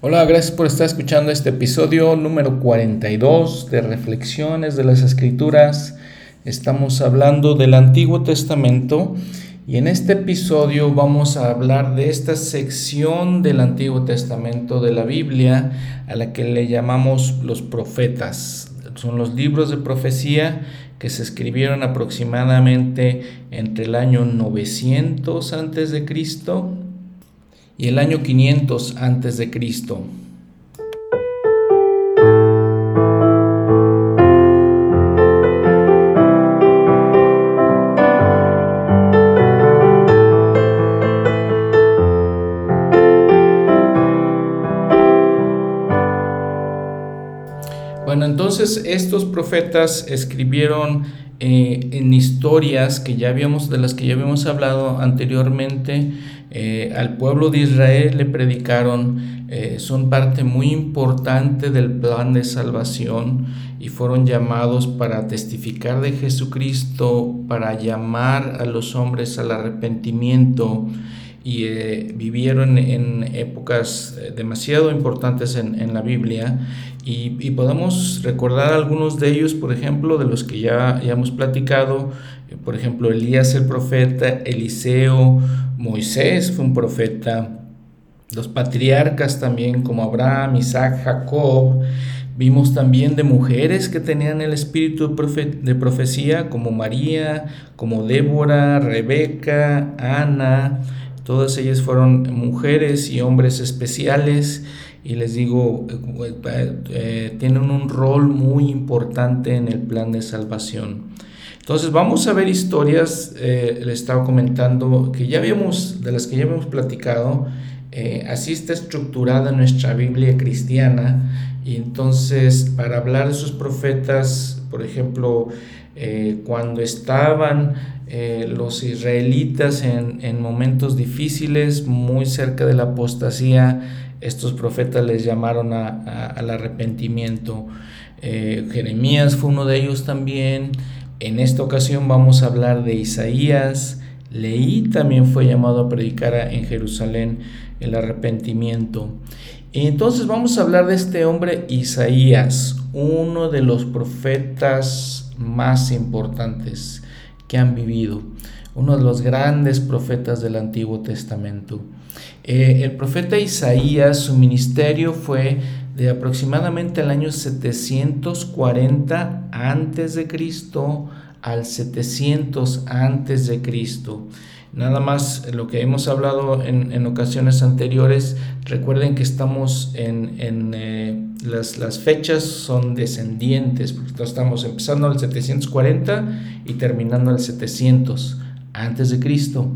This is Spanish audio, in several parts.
Hola, gracias por estar escuchando este episodio número 42 de Reflexiones de las Escrituras. Estamos hablando del Antiguo Testamento y en este episodio vamos a hablar de esta sección del Antiguo Testamento de la Biblia a la que le llamamos los profetas. Son los libros de profecía que se escribieron aproximadamente entre el año 900 antes de Cristo y el año 500 antes de Cristo. Bueno, entonces estos profetas escribieron eh, en historias que ya habíamos, de las que ya habíamos hablado anteriormente, eh, al pueblo de Israel le predicaron, eh, son parte muy importante del plan de salvación y fueron llamados para testificar de Jesucristo, para llamar a los hombres al arrepentimiento y eh, vivieron en épocas demasiado importantes en, la Biblia y, podemos recordar algunos de ellos, por ejemplo, de los que ya, ya hemos platicado, por ejemplo, Elías el profeta, Eliseo, Moisés fue un profeta, los patriarcas también como Abraham, Isaac, Jacob. Vimos también de mujeres que tenían el espíritu de profecía, como María, como Débora, Rebeca, Ana. Todas ellas fueron mujeres y hombres especiales y les digo, eh, tienen un rol muy importante en el plan de salvación. Entonces vamos a ver historias, eh, le estaba comentando, que ya habíamos, de las que ya habíamos platicado, eh, así está estructurada nuestra Biblia cristiana. Y entonces, para hablar de esos profetas, por ejemplo, eh, cuando estaban los israelitas en, momentos difíciles, muy cerca de la apostasía, estos profetas les llamaron al arrepentimiento. Jeremías fue uno de ellos también. En esta ocasión vamos a hablar de Isaías. Leí también fue llamado a predicar en Jerusalén el arrepentimiento. Entonces vamos a hablar de este hombre Isaías, uno de los profetas más importantes que han vivido, uno de los grandes profetas del Antiguo Testamento. Eh, el profeta Isaías, su ministerio fue de aproximadamente el año 740 antes de Cristo al 700 antes de Cristo. Nada más lo que hemos hablado en, ocasiones anteriores, recuerden que estamos en, eh, las, las, fechas son descendientes, porque estamos empezando al 740 y terminando al 700 antes de Cristo.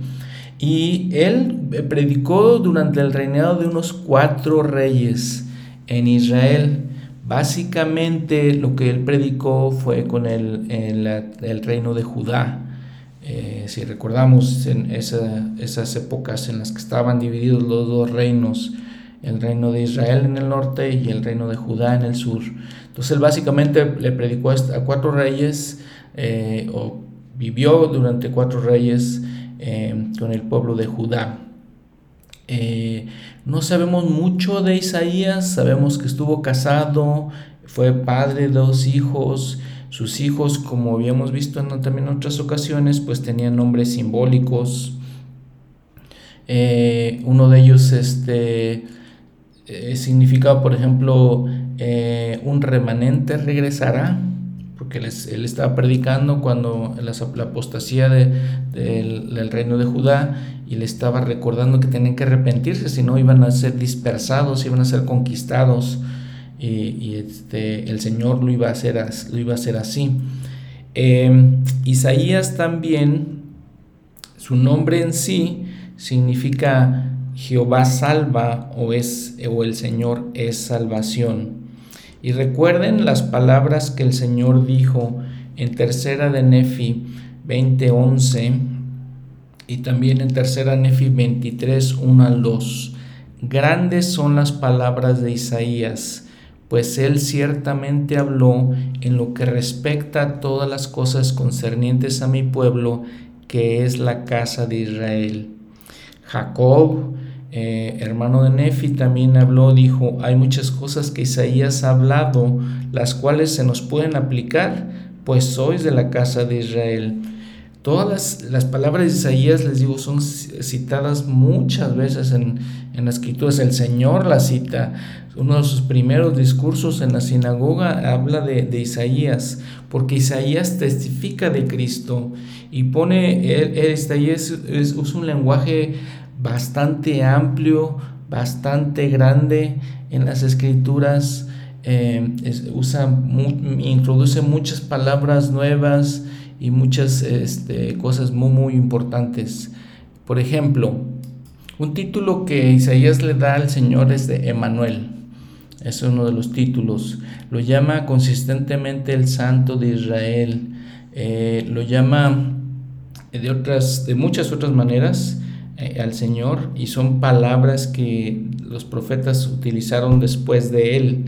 Y él predicó durante el reinado de unos cuatro reyes en Israel. Básicamente lo que él predicó fue con el, el, reino de Judá. Eh, si recordamos esas épocas en las que estaban divididos los dos reinos, el reino de Israel en el norte y el reino de Judá en el sur. Entonces él básicamente le predicó a cuatro reyes eh, o vivió durante cuatro reyes eh, con el pueblo de Judá. Eh, no sabemos mucho de Isaías, sabemos que estuvo casado, fue padre de dos hijos, sus hijos, como habíamos visto en, también en otras ocasiones, pues tenían nombres simbólicos. Eh, uno de ellos este, eh, significa, por ejemplo, un remanente regresará, porque él, estaba predicando cuando la, apostasía del reino de Judá y le estaba recordando que tenían que arrepentirse, si no iban a ser dispersados, iban a ser conquistados y, este, el Señor lo iba a hacer, lo iba a hacer así. Em, Isaías también, su nombre en sí significa Jehová salva o, es, o el Señor es salvación. Y recuerden las palabras que el Señor dijo en tercera de Nefi 20:11 y también en tercera Nefi 23, 1 al 2. Grandes son las palabras de Isaías, pues él ciertamente habló en lo que respecta a todas las cosas concernientes a mi pueblo, que es la casa de Israel. Jacob eh, hermano de Nefi, también habló, dijo, hay muchas cosas que Isaías ha hablado, las cuales se nos pueden aplicar, pues sois de la casa de Israel. Todas las, palabras de Isaías, les digo, son citadas muchas veces en, en las escrituras. El Señor la cita. Uno de sus primeros discursos en la sinagoga habla de, Isaías, porque Isaías testifica de Cristo y pone, él, Isaías usa un lenguaje bastante amplio, bastante grande en las escrituras. Eh, usa, introduce muchas palabras nuevas y muchas este, cosas muy, muy importantes. Por ejemplo, un título que Isaías le da al Señor es de Emanuel. Es uno de los títulos. Lo llama consistentemente el Santo de Israel. Eh, lo llama de, otras, de muchas otras maneras eh, al Señor y son palabras que los profetas utilizaron después de él.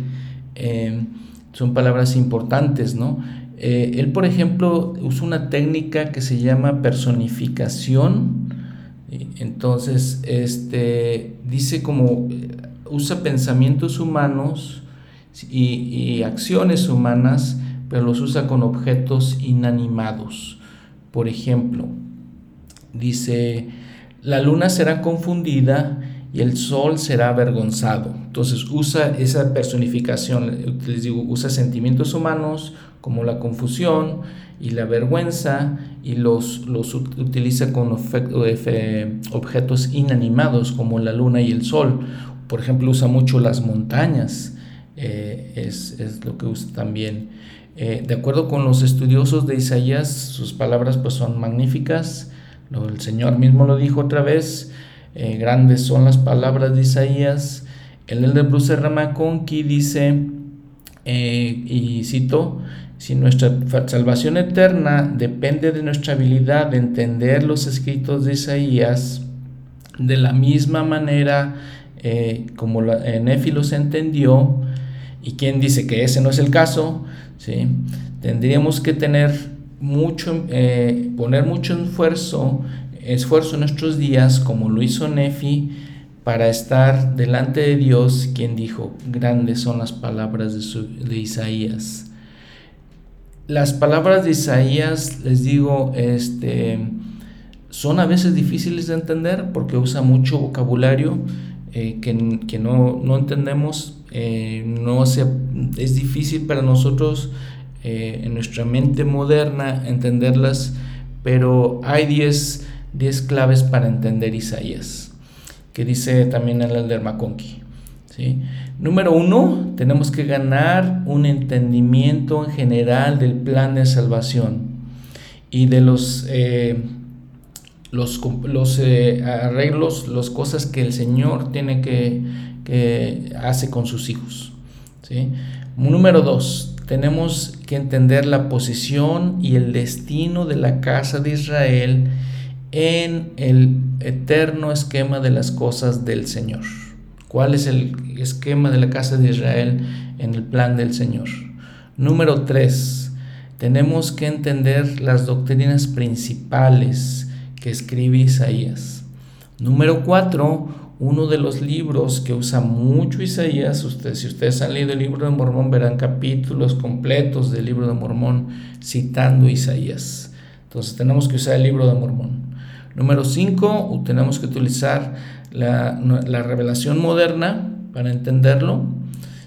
Eh, son palabras importantes, ¿no? Eh, él, por ejemplo, usa una técnica que se llama personificación. Entonces, este, dice como usa pensamientos humanos y, acciones humanas, pero los usa con objetos inanimados. Por ejemplo, dice, la luna será confundida y el sol será avergonzado. Entonces usa esa personificación, les digo, usa sentimientos humanos como la confusión y la vergüenza y los, los utiliza con objetos inanimados como la luna y el sol. Por ejemplo, usa mucho las montañas, eh, es, es, lo que usa también. Eh, de acuerdo con los estudiosos de Isaías, sus palabras pues son magníficas. El Señor mismo lo dijo otra vez, eh, grandes son las palabras de Isaías. El de Bruce Ramaconqui dice, eh, y cito, si nuestra salvación eterna depende de nuestra habilidad de entender los escritos de Isaías, de la misma manera eh, como la, los entendió, y quien dice que ese no es el caso, ¿sí? tendríamos que tener mucho, poner mucho esfuerzo esfuerzo en nuestros días, como lo hizo Nefi, para estar delante de Dios, quien dijo, grandes son las palabras de, Isaías. Las palabras de Isaías, les digo, este, son a veces difíciles de entender porque usa mucho vocabulario eh, que, que no, no, entendemos, eh, no es difícil para nosotros eh, en nuestra mente moderna entenderlas, pero hay 10 10 claves para entender Isaías, que dice también el Elder McConkie. ¿sí? Número uno, tenemos que ganar un entendimiento en general del plan de salvación y de los, eh, los, los eh, arreglos, las cosas que el Señor tiene que, que hace con sus hijos. ¿sí? Número dos, tenemos que entender la posición y el destino de la casa de Israel en el eterno esquema de las cosas del Señor. ¿Cuál es el esquema de la casa de Israel en el plan del Señor? Número 3. Tenemos que entender las doctrinas principales que escribe Isaías. Número 4. Uno de los libros que usa mucho Isaías, ustedes, si ustedes han leído el libro de Mormón, verán capítulos completos del libro de Mormón citando Isaías. Entonces tenemos que usar el libro de Mormón. Número 5, tenemos que utilizar la, revelación moderna para entenderlo.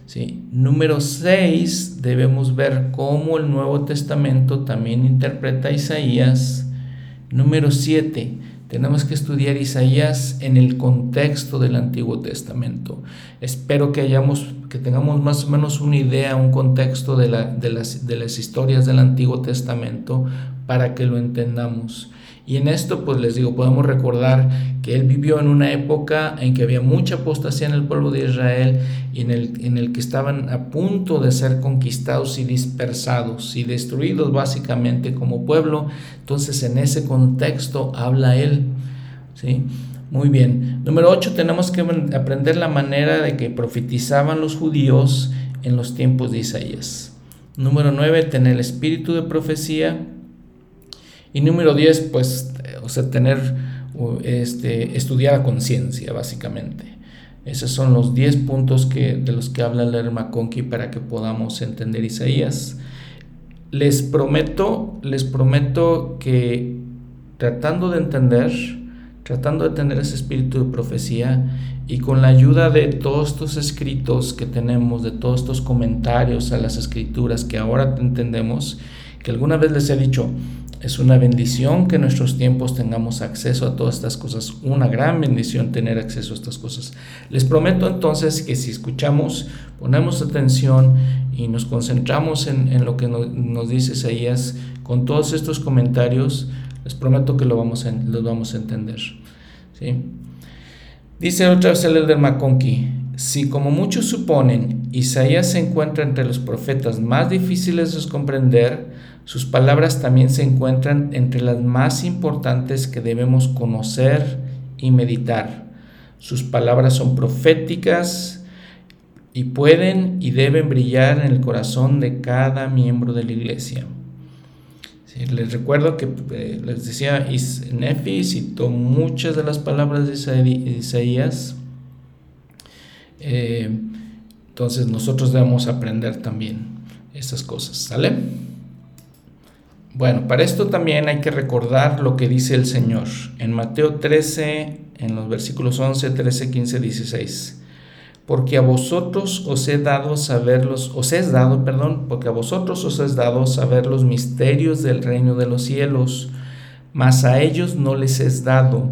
¿sí? Número 6, debemos ver cómo el Nuevo Testamento también interpreta Isaías. Número 7, tenemos que estudiar Isaías en el contexto del Antiguo Testamento. Espero que, hayamos, que tengamos más o menos una idea, un contexto de, de, las, de las historias del Antiguo Testamento para que lo entendamos. Y en esto, pues les digo, podemos recordar que él vivió en una época en que había mucha apostasía en el pueblo de Israel y en el, en el que estaban a punto de ser conquistados y dispersados y destruidos básicamente como pueblo. Entonces, en ese contexto habla él. ¿sí? Muy bien. Número 8, tenemos que aprender la manera de que profetizaban los judíos en los tiempos de Isaías. Número 9, tener el espíritu de profecía y número 10, pues, o sea, tener este, estudiar a conciencia, básicamente. Esos son los 10 puntos que, de los que habla el Conqui para que podamos entender Isaías. Les prometo, les prometo que tratando de entender, tratando de tener ese espíritu de profecía y con la ayuda de todos estos escritos que tenemos, de todos estos comentarios a las escrituras que ahora entendemos, que alguna vez les he dicho, es una bendición que en nuestros tiempos tengamos acceso a todas estas cosas, una gran bendición tener acceso a estas cosas. Les prometo entonces que si escuchamos, ponemos atención y nos concentramos en, lo que nos, dice Isaías con todos estos comentarios, les prometo que lo vamos a, los vamos a entender. ¿sí? Dice otra vez el Elder McConkie, si como muchos suponen, Isaías se encuentra entre los profetas más difíciles de comprender, sus palabras también se encuentran entre las más importantes que debemos conocer y meditar. Sus palabras son proféticas y pueden y deben brillar en el corazón de cada miembro de la iglesia. les recuerdo que eh, les decía, Nefi citó muchas de las palabras de Isaías. Eh, entonces nosotros debemos aprender también estas cosas, ¿sale? Bueno, para esto también hay que recordar lo que dice el Señor en Mateo 13, en los versículos 11, 13, 15, 16. Porque a vosotros os he dado saberlos, os es dado, perdón, porque a vosotros os es dado saber los misterios del reino de los cielos, mas a ellos no les es dado.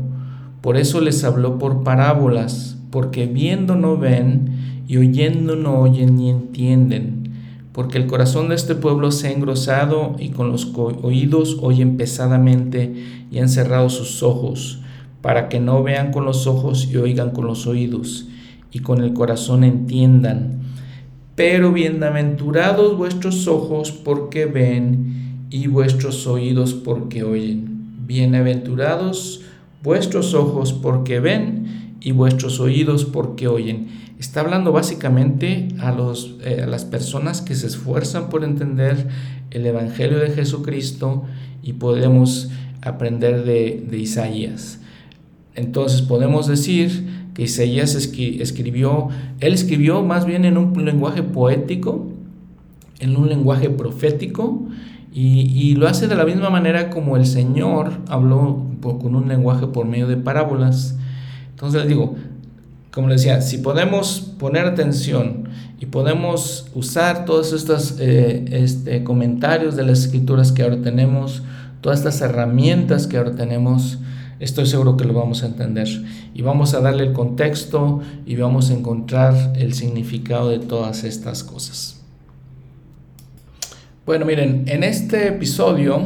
Por eso les habló por parábolas, porque viendo no ven y oyendo no oyen ni entienden porque el corazón de este pueblo se ha engrosado y con los oídos oyen pesadamente y han cerrado sus ojos, para que no vean con los ojos y oigan con los oídos, y con el corazón entiendan. Pero bienaventurados vuestros ojos porque ven y vuestros oídos porque oyen. Bienaventurados vuestros ojos porque ven y vuestros oídos porque oyen Está hablando básicamente a, los, eh, a las personas que se esfuerzan por entender el Evangelio de Jesucristo y podemos aprender de, Isaías. Entonces podemos decir que Isaías escribió, él escribió más bien en un lenguaje poético, en un lenguaje profético, y, y, lo hace de la misma manera como el Señor habló con un lenguaje por medio de parábolas. Entonces les digo, como les decía, si podemos poner atención y podemos usar todos estos eh, este, comentarios de las escrituras que ahora tenemos, todas estas herramientas que ahora tenemos, estoy seguro que lo vamos a entender. Y vamos a darle el contexto y vamos a encontrar el significado de todas estas cosas. Bueno, miren, en este episodio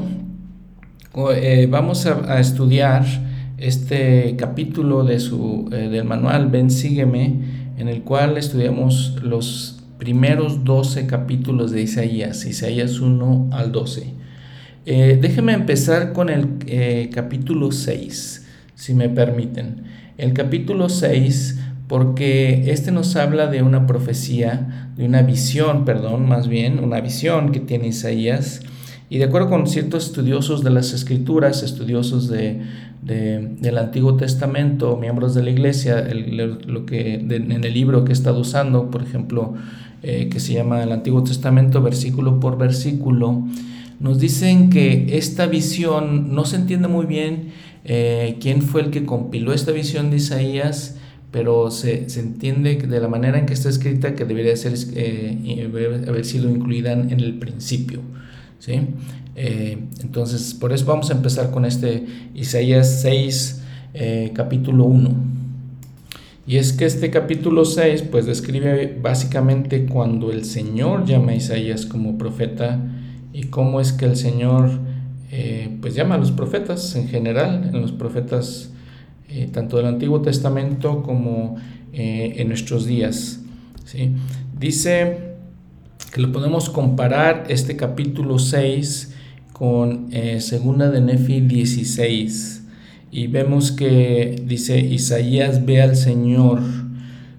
eh, vamos a estudiar este capítulo de su, eh, del manual Ven Sígueme, en el cual estudiamos los primeros 12 capítulos de Isaías, Isaías 1 al 12. Eh, déjenme empezar con el eh, capítulo 6, si me permiten. El capítulo 6, porque este nos habla de una profecía, de una visión, perdón, más bien, una visión que tiene Isaías. Y de acuerdo con ciertos estudiosos de las escrituras, estudiosos de, del Antiguo Testamento, miembros de la iglesia, lo que, en el libro que he estado usando, por ejemplo, eh, que se llama el Antiguo Testamento versículo por versículo, nos dicen que esta visión no se entiende muy bien eh, quién fue el que compiló esta visión de Isaías, pero se, se, entiende de la manera en que está escrita que debería ser, eh, haber sido incluida en el principio. ¿Sí? Eh, entonces, por eso vamos a empezar con este Isaías 6, eh, capítulo 1. Y es que este capítulo 6, pues describe básicamente cuando el Señor llama a Isaías como profeta y cómo es que el Señor, eh, pues llama a los profetas en general, en los profetas tanto del Antiguo Testamento como en nuestros días. ¿sí? Dice que lo podemos comparar este capítulo 6 con eh, segunda de Nefi 16 y vemos que dice Isaías ve al Señor,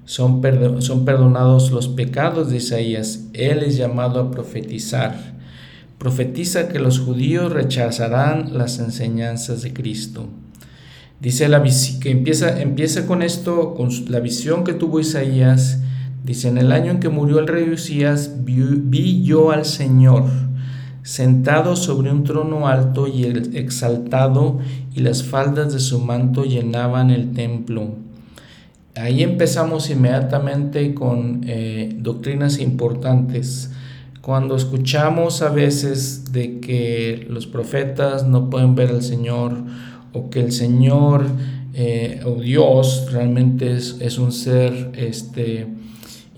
son, son perdonados los pecados de Isaías, él es llamado a profetizar. Profetiza que los judíos rechazarán las enseñanzas de Cristo. Dice la que empieza, empieza con esto, con la visión que tuvo Isaías. Dice, en el año en que murió el rey Usías, vi, yo al Señor sentado sobre un trono alto y exaltado, y las faldas de su manto llenaban el templo. Ahí empezamos inmediatamente con eh, doctrinas importantes. Cuando escuchamos a veces de que los profetas no pueden ver al Señor o que el Señor eh, o Dios realmente es, es, un ser este,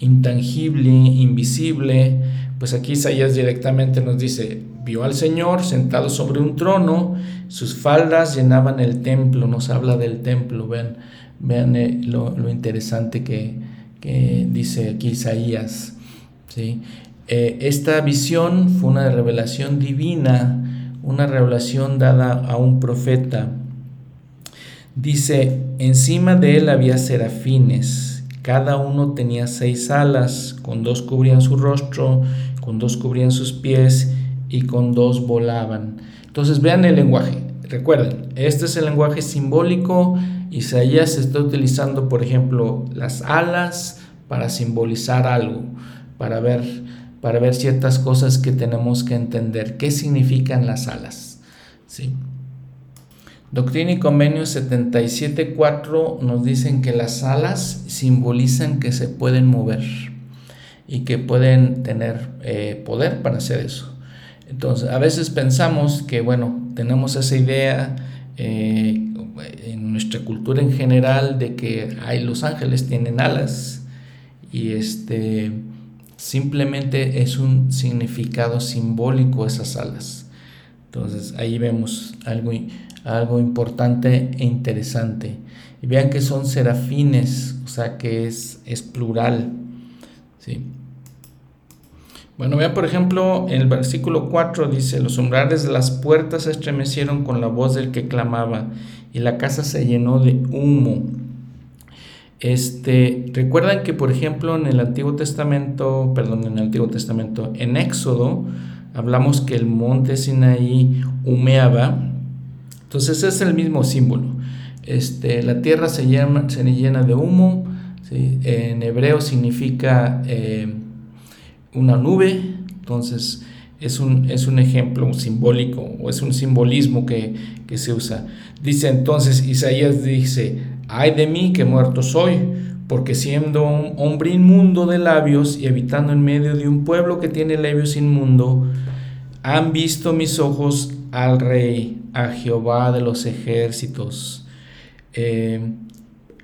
intangible, invisible, pues aquí Isaías directamente nos dice, vio al Señor sentado sobre un trono, sus faldas llenaban el templo, nos habla del templo, vean, vean eh, lo, lo, interesante que, que, dice aquí Isaías. ¿sí? Eh, esta visión fue una revelación divina, una revelación dada a un profeta. Dice, encima de él había serafines, cada uno tenía seis alas, con dos cubrían su rostro, con dos cubrían sus pies y con dos volaban. Entonces vean el lenguaje, recuerden, este es el lenguaje simbólico, Isaías está utilizando, por ejemplo, las alas para simbolizar algo, para ver para ver ciertas cosas que tenemos que entender. ¿Qué significan las alas? ¿Sí? Doctrina y Convenio 77.4 nos dicen que las alas simbolizan que se pueden mover y que pueden tener eh, poder para hacer eso. Entonces, a veces pensamos que, bueno, tenemos esa idea eh, en nuestra cultura en general de que los ángeles tienen alas y este Simplemente es un significado simbólico esas alas. Entonces ahí vemos algo, algo importante e interesante. Y vean que son serafines, o sea que es, es plural. ¿sí? Bueno, vean por ejemplo en el versículo 4 dice, los umbrales de las puertas se estremecieron con la voz del que clamaba y la casa se llenó de humo. Este, recuerdan que, por ejemplo, en el Antiguo Testamento, perdón, en el Antiguo Testamento, en Éxodo, hablamos que el monte Sinaí humeaba. Entonces, es el mismo símbolo. Este, la tierra se llena, se llena de humo. En hebreo significa eh, una nube. Entonces, es un, es un ejemplo simbólico o es un simbolismo que, que se usa. Dice entonces, Isaías dice, ay de mí que muerto soy, porque siendo un hombre inmundo de labios y habitando en medio de un pueblo que tiene labios inmundo, han visto mis ojos al rey, a Jehová de los ejércitos. Eh,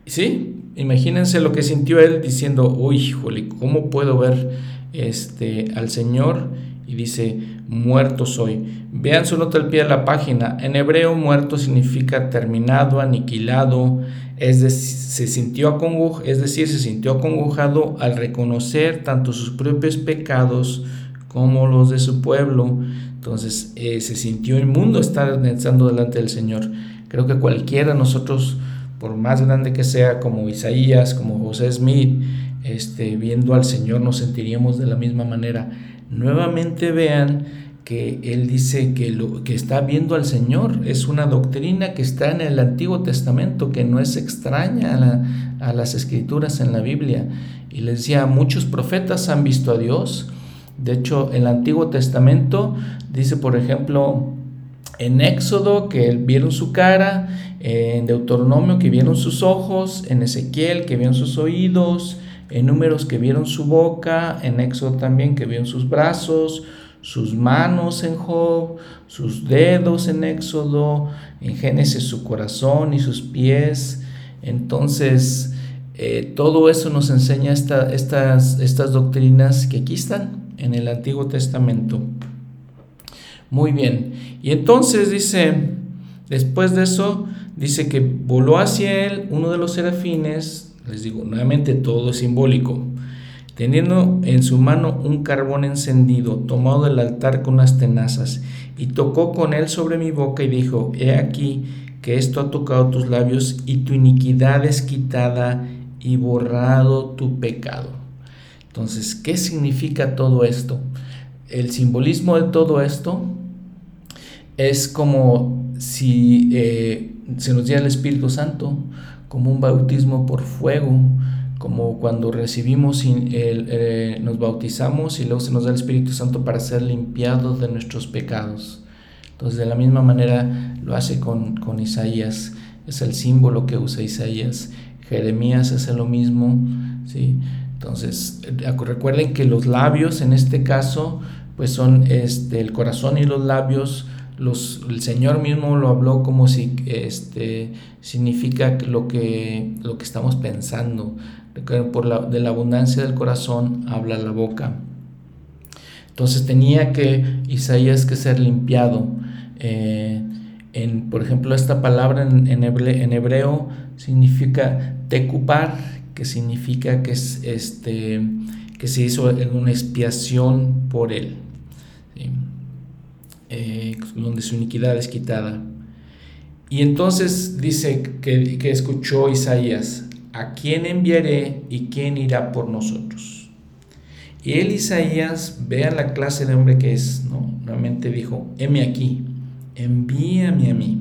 sí, imagínense lo que sintió él diciendo, uy, híjole, ¿cómo puedo ver este, al Señor? Y dice, muerto soy. Vean su nota al pie de la página. En hebreo, muerto significa terminado, aniquilado, es, se sintió es decir, se sintió acongojado al reconocer tanto sus propios pecados como los de su pueblo. Entonces eh, se sintió inmundo estar delante del Señor. Creo que cualquiera de nosotros, por más grande que sea, como Isaías, como José Smith, este, viendo al Señor nos sentiríamos de la misma manera. Nuevamente vean que él dice que lo que está viendo al Señor es una doctrina que está en el Antiguo Testamento, que no es extraña a, las escrituras en la Biblia. Y les decía, muchos profetas han visto a Dios. De hecho, el Antiguo Testamento dice, por ejemplo, en Éxodo que vieron su cara, en Deuteronomio que vieron sus ojos, en Ezequiel que vieron sus oídos, en Números que vieron su boca, en Éxodo también que vieron sus brazos, sus manos en Job, sus dedos en Éxodo, en Génesis su corazón y sus pies. Entonces, eh, todo eso nos enseña estas, estas doctrinas que aquí están en el Antiguo Testamento. Muy bien. Y entonces dice, después de eso, dice que voló hacia él uno de los serafines. Les digo, nuevamente todo es simbólico teniendo en su mano un carbón encendido, tomado del altar con unas tenazas, y tocó con él sobre mi boca y dijo, He aquí que esto ha tocado tus labios y tu iniquidad es quitada y borrado tu pecado. Entonces, ¿qué significa todo esto? El simbolismo de todo esto es como si eh, se nos diera el Espíritu Santo como un bautismo por fuego, como cuando recibimos, el, eh, nos bautizamos y luego se nos da el Espíritu Santo para ser limpiados de nuestros pecados. Entonces de la misma manera lo hace con, con Isaías, es el símbolo que usa Isaías. Jeremías hace lo mismo, ¿sí? Entonces recuerden que los labios en este caso pues son este, el corazón y los labios los, el Señor mismo lo habló como si este, significa lo que, lo que estamos pensando. Por la, de la abundancia del corazón habla la boca. Entonces tenía que Isaías que ser limpiado. Eh, en, por ejemplo, esta palabra en, en, hebreo, significa tecupar, que significa que, es, este, que se hizo una expiación por él. Eh, donde su iniquidad es quitada. Y entonces dice que, que escuchó Isaías, ¿a quién enviaré y quién irá por nosotros? Y él, Isaías, vean la clase de hombre que es, ¿no? Nuevamente dijo, heme aquí, envíame a mí.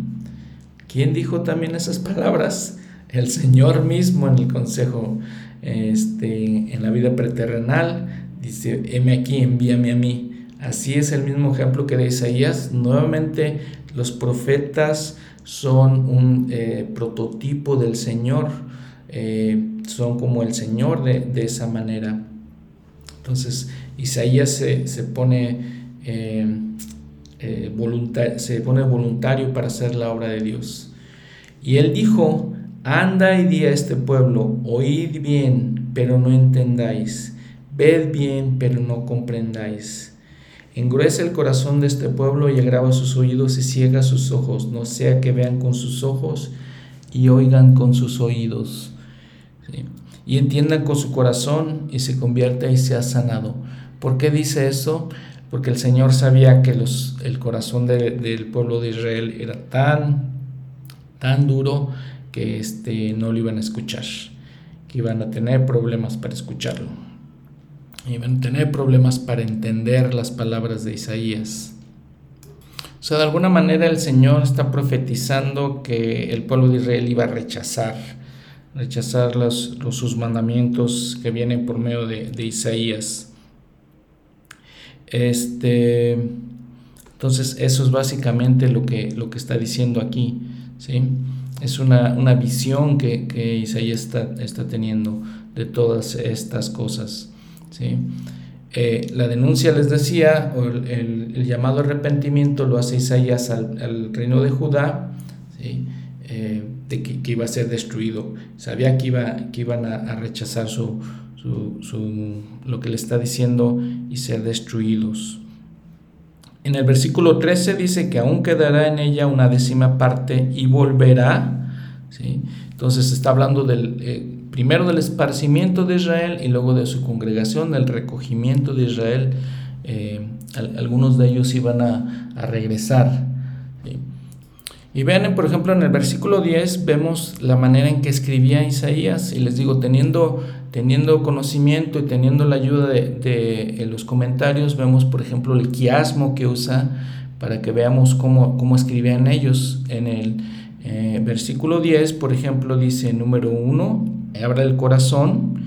¿Quién dijo también esas palabras? El Señor mismo en el consejo, este, en la vida preterrenal, dice, heme aquí, envíame a mí. Así es el mismo ejemplo que de Isaías. Nuevamente los profetas son un eh, prototipo del Señor, eh, son como el Señor de, esa manera. Entonces Isaías se, pone, eh, se pone voluntario para hacer la obra de Dios. Y él dijo, anda y di a este pueblo, oíd bien, pero no entendáis, ved bien, pero no comprendáis Engruesa el corazón de este pueblo y agrava sus oídos y ciega sus ojos, no sea que vean con sus ojos y oigan con sus oídos. Y entiendan con su corazón y se convierta y sea sanado. ¿Por qué dice eso? Porque el Señor sabía que los, el corazón del pueblo de Israel era tan, tan duro que este, no lo iban a escuchar, que iban a tener problemas para escucharlo y van a tener problemas para entender las palabras de Isaías. O sea, de alguna manera el Señor está profetizando que el pueblo de Israel iba a rechazar, rechazar los, sus mandamientos que vienen por medio de, Isaías. Este, entonces, eso es básicamente lo que, lo que está diciendo aquí. ¿sí? Es una, visión que, Isaías está, está teniendo de todas estas cosas. ¿sí? Eh, la denuncia, les decía, o el, llamado arrepentimiento lo hace Isaías al, reino de Judá, eh, de que, iba a ser destruido. Sabía que, iba, que iban a, rechazar su, lo que le está diciendo y ser destruidos. En el versículo 13 dice que aún quedará en ella una décima parte y volverá. ¿sí? Entonces está hablando del, eh, primero del esparcimiento de Israel y luego de su congregación, del recogimiento de Israel. Eh, algunos de ellos iban a, regresar. Y vean, por ejemplo, en el versículo 10 vemos la manera en que escribía Isaías, y les digo, teniendo, teniendo conocimiento y teniendo la ayuda de, los comentarios, vemos, por ejemplo, el quiasmo que usa para que veamos cómo, cómo escribían ellos. En el eh, versículo 10, por ejemplo, dice número 1, habla del corazón,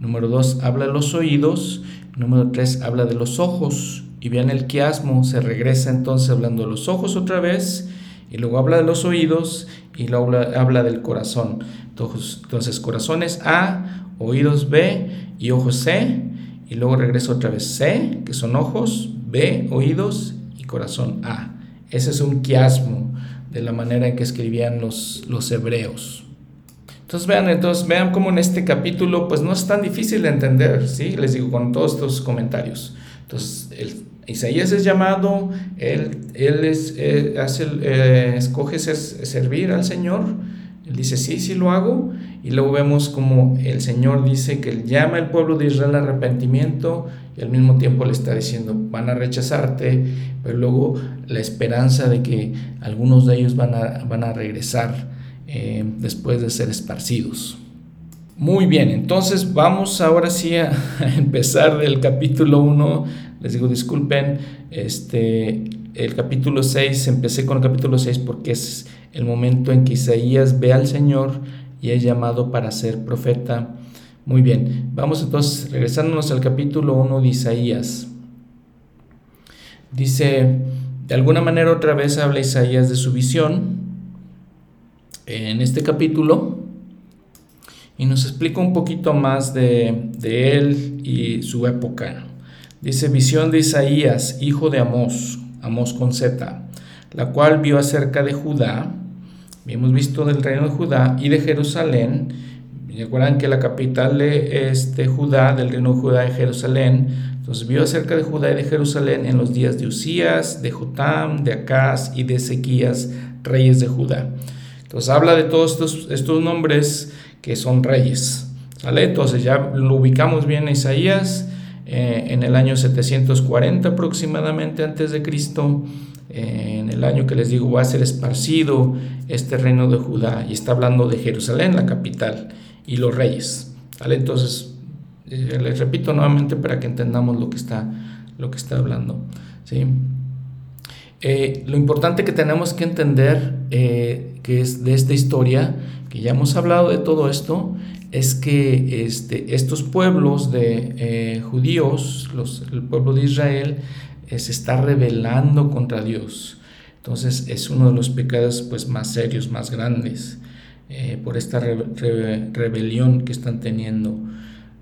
número dos, habla de los oídos, número tres, habla de los ojos, y bien el quiasmo se regresa entonces hablando de los ojos otra vez, y luego habla de los oídos, y luego habla, del corazón. Entonces, entonces, corazón es A, oídos B y ojos C, y luego regresa otra vez C, que son ojos, B, oídos y corazón A. Ese es un quiasmo de la manera en que escribían los, los hebreos. Entonces vean, entonces vean cómo en este capítulo pues no es tan difícil de entender, ¿sí? Les digo con todos estos comentarios. Entonces el, Isaías es llamado, él, él es, eh, hace, eh, escoge servir al Señor, él dice sí, sí lo hago, y luego vemos como el Señor dice que él llama al pueblo de Israel al arrepentimiento y al mismo tiempo le está diciendo van a rechazarte, pero luego la esperanza de que algunos de ellos van a, van a regresar eh, después de ser esparcidos. Muy bien, entonces vamos ahora sí a, empezar del capítulo 1. Les digo, disculpen, este, el capítulo 6, empecé con el capítulo 6 porque es el momento en que Isaías ve al Señor y es llamado para ser profeta. Muy bien, vamos entonces regresándonos al capítulo 1 de Isaías. Dice, de alguna manera otra vez habla Isaías de su visión en este capítulo y nos explica un poquito más de, de él y su época. Dice, visión de Isaías, hijo de Amós, Amós con Z, la cual vio acerca de Judá, hemos visto del reino de Judá y de Jerusalén, recuerdan que la capital de este Judá, del reino de Judá de Jerusalén, entonces vio acerca de Judá y de Jerusalén en los días de Usías, de Jotam, de Acaz y de Ezequías, reyes de Judá. Entonces habla de todos estos, estos nombres que son reyes. Entonces ya lo ubicamos bien en Isaías eh, en el año 740 aproximadamente antes de Cristo, eh, en el año que les digo va a ser esparcido este reino de Judá y está hablando de Jerusalén, la capital, y los reyes. ¿vale? Entonces, eh, les repito nuevamente para que entendamos lo que está, lo que está hablando. ¿sí? lo importante que tenemos que entender que es de esta historia, que ya hemos hablado de todo esto, es que este, estos pueblos de eh, judíos, los, el pueblo de Israel, eh, se está rebelando contra Dios. Entonces es uno de los pecados pues, más serios, más grandes, eh, por esta rebelión que están teniendo.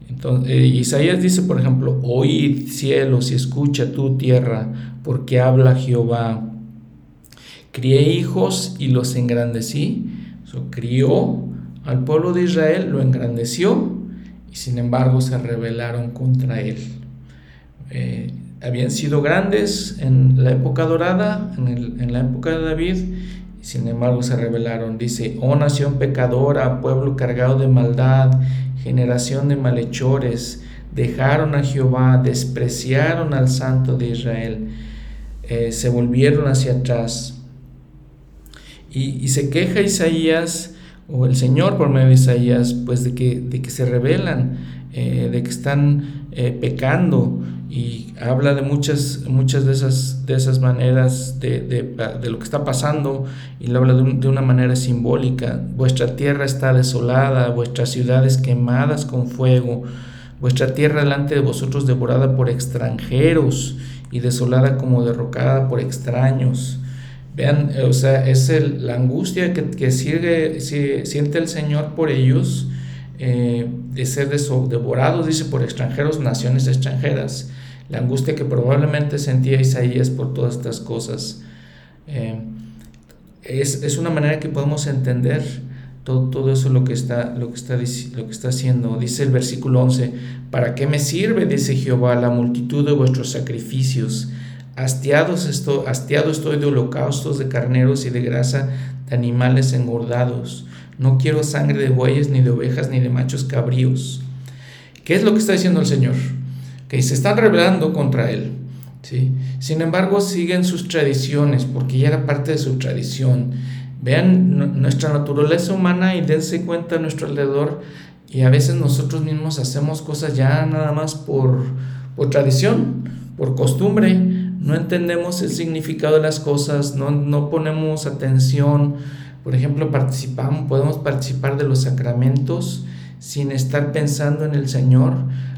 Entonces, Isaías dice, por ejemplo, oíd cielos y escucha tu tierra, porque habla Jehová. Crié hijos y los engrandecí. Crió al pueblo de Israel, lo engrandeció y sin embargo se rebelaron contra él. Eh, habían sido grandes en la época dorada, en, la época de David, y sin embargo se rebelaron. Dice, oh nación pecadora, pueblo cargado de maldad, generación de malhechores, dejaron a Jehová, despreciaron al santo de Israel, eh, se volvieron hacia atrás. Y, y se queja Isaías o el Señor por medio de Isaías, pues de que, de que se rebelan, eh, de que están eh, pecando y habla de muchas, muchas de, esas, de esas maneras de, de, lo que está pasando y lo habla de, una manera simbólica. Vuestra tierra está desolada, vuestras ciudades quemadas con fuego, vuestra tierra delante de vosotros devorada por extranjeros y desolada como derrocada por extraños. Vean, o sea, es el, la angustia que, que siente el Señor por ellos, eh, de ser devorados, dice, por extranjeros, naciones extranjeras. La angustia que probablemente sentía Isaías por todas estas cosas. Eh, es, es, una manera que podemos entender todo, todo eso lo que, está, lo, que está, lo que está haciendo. Dice el versículo 11, ¿para qué me sirve, dice Jehová, la multitud de vuestros sacrificios? Hastiados estoy, hastiado estoy de holocaustos de carneros y de grasa de animales engordados. No quiero sangre de bueyes, ni de ovejas, ni de machos cabríos. ¿Qué es lo que está diciendo el Señor? Que se están rebelando contra Él. ¿sí? Sin embargo, siguen sus tradiciones, porque ya era parte de su tradición. Vean nuestra naturaleza humana y dense cuenta a nuestro alrededor. Y a veces nosotros mismos hacemos cosas ya nada más por, por tradición, por costumbre no entendemos el significado de las cosas, no, no ponemos atención. Por ejemplo, participamos, podemos participar de los sacramentos sin estar pensando en el Señor.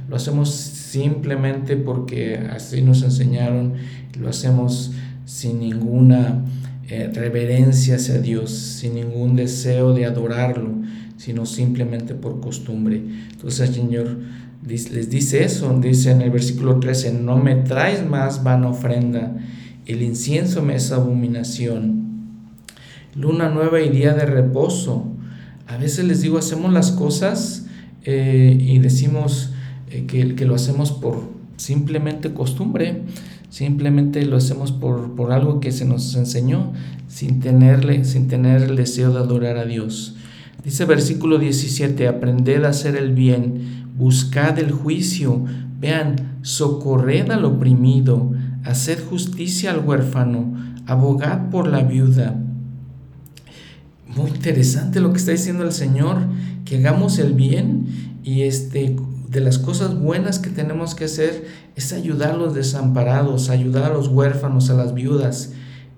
Lo hacemos simplemente porque así nos enseñaron. Lo hacemos sin ninguna eh, reverencia hacia Dios, sin ningún deseo de adorarlo, sino simplemente por costumbre. Entonces, Señor, les dice eso, dice en el versículo 13, no me traes más vana ofrenda, el incienso me es abominación. Luna nueva y día de reposo. A veces les digo, hacemos las cosas eh, y decimos eh, que, que, lo hacemos por simplemente costumbre, simplemente lo hacemos por, por algo que se nos enseñó, sin, tenerle, sin tener el deseo de adorar a Dios. Dice versículo 17, aprended a hacer el bien buscad el juicio, vean, socorred al oprimido, haced justicia al huérfano, abogad por la viuda. Muy interesante lo que está diciendo el Señor, que hagamos el bien y este, de las cosas buenas que tenemos que hacer es ayudar a los desamparados, ayudar a los huérfanos, a las viudas.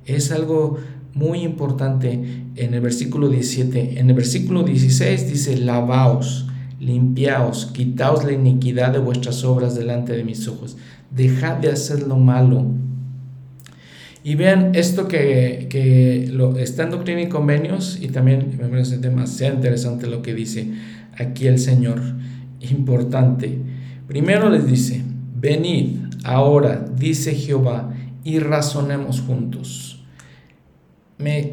Es algo muy importante en el versículo 17. En el versículo 16 dice, lavaos, limpiaos, quitaos la iniquidad de vuestras obras delante de mis ojos. Dejad de hacer lo malo. Y vean esto que, lo, está en Doctrina y Convenios y también me parece demasiado interesante lo que dice aquí el Señor. Importante. Primero les dice, venid ahora, dice Jehová, y razonemos juntos me,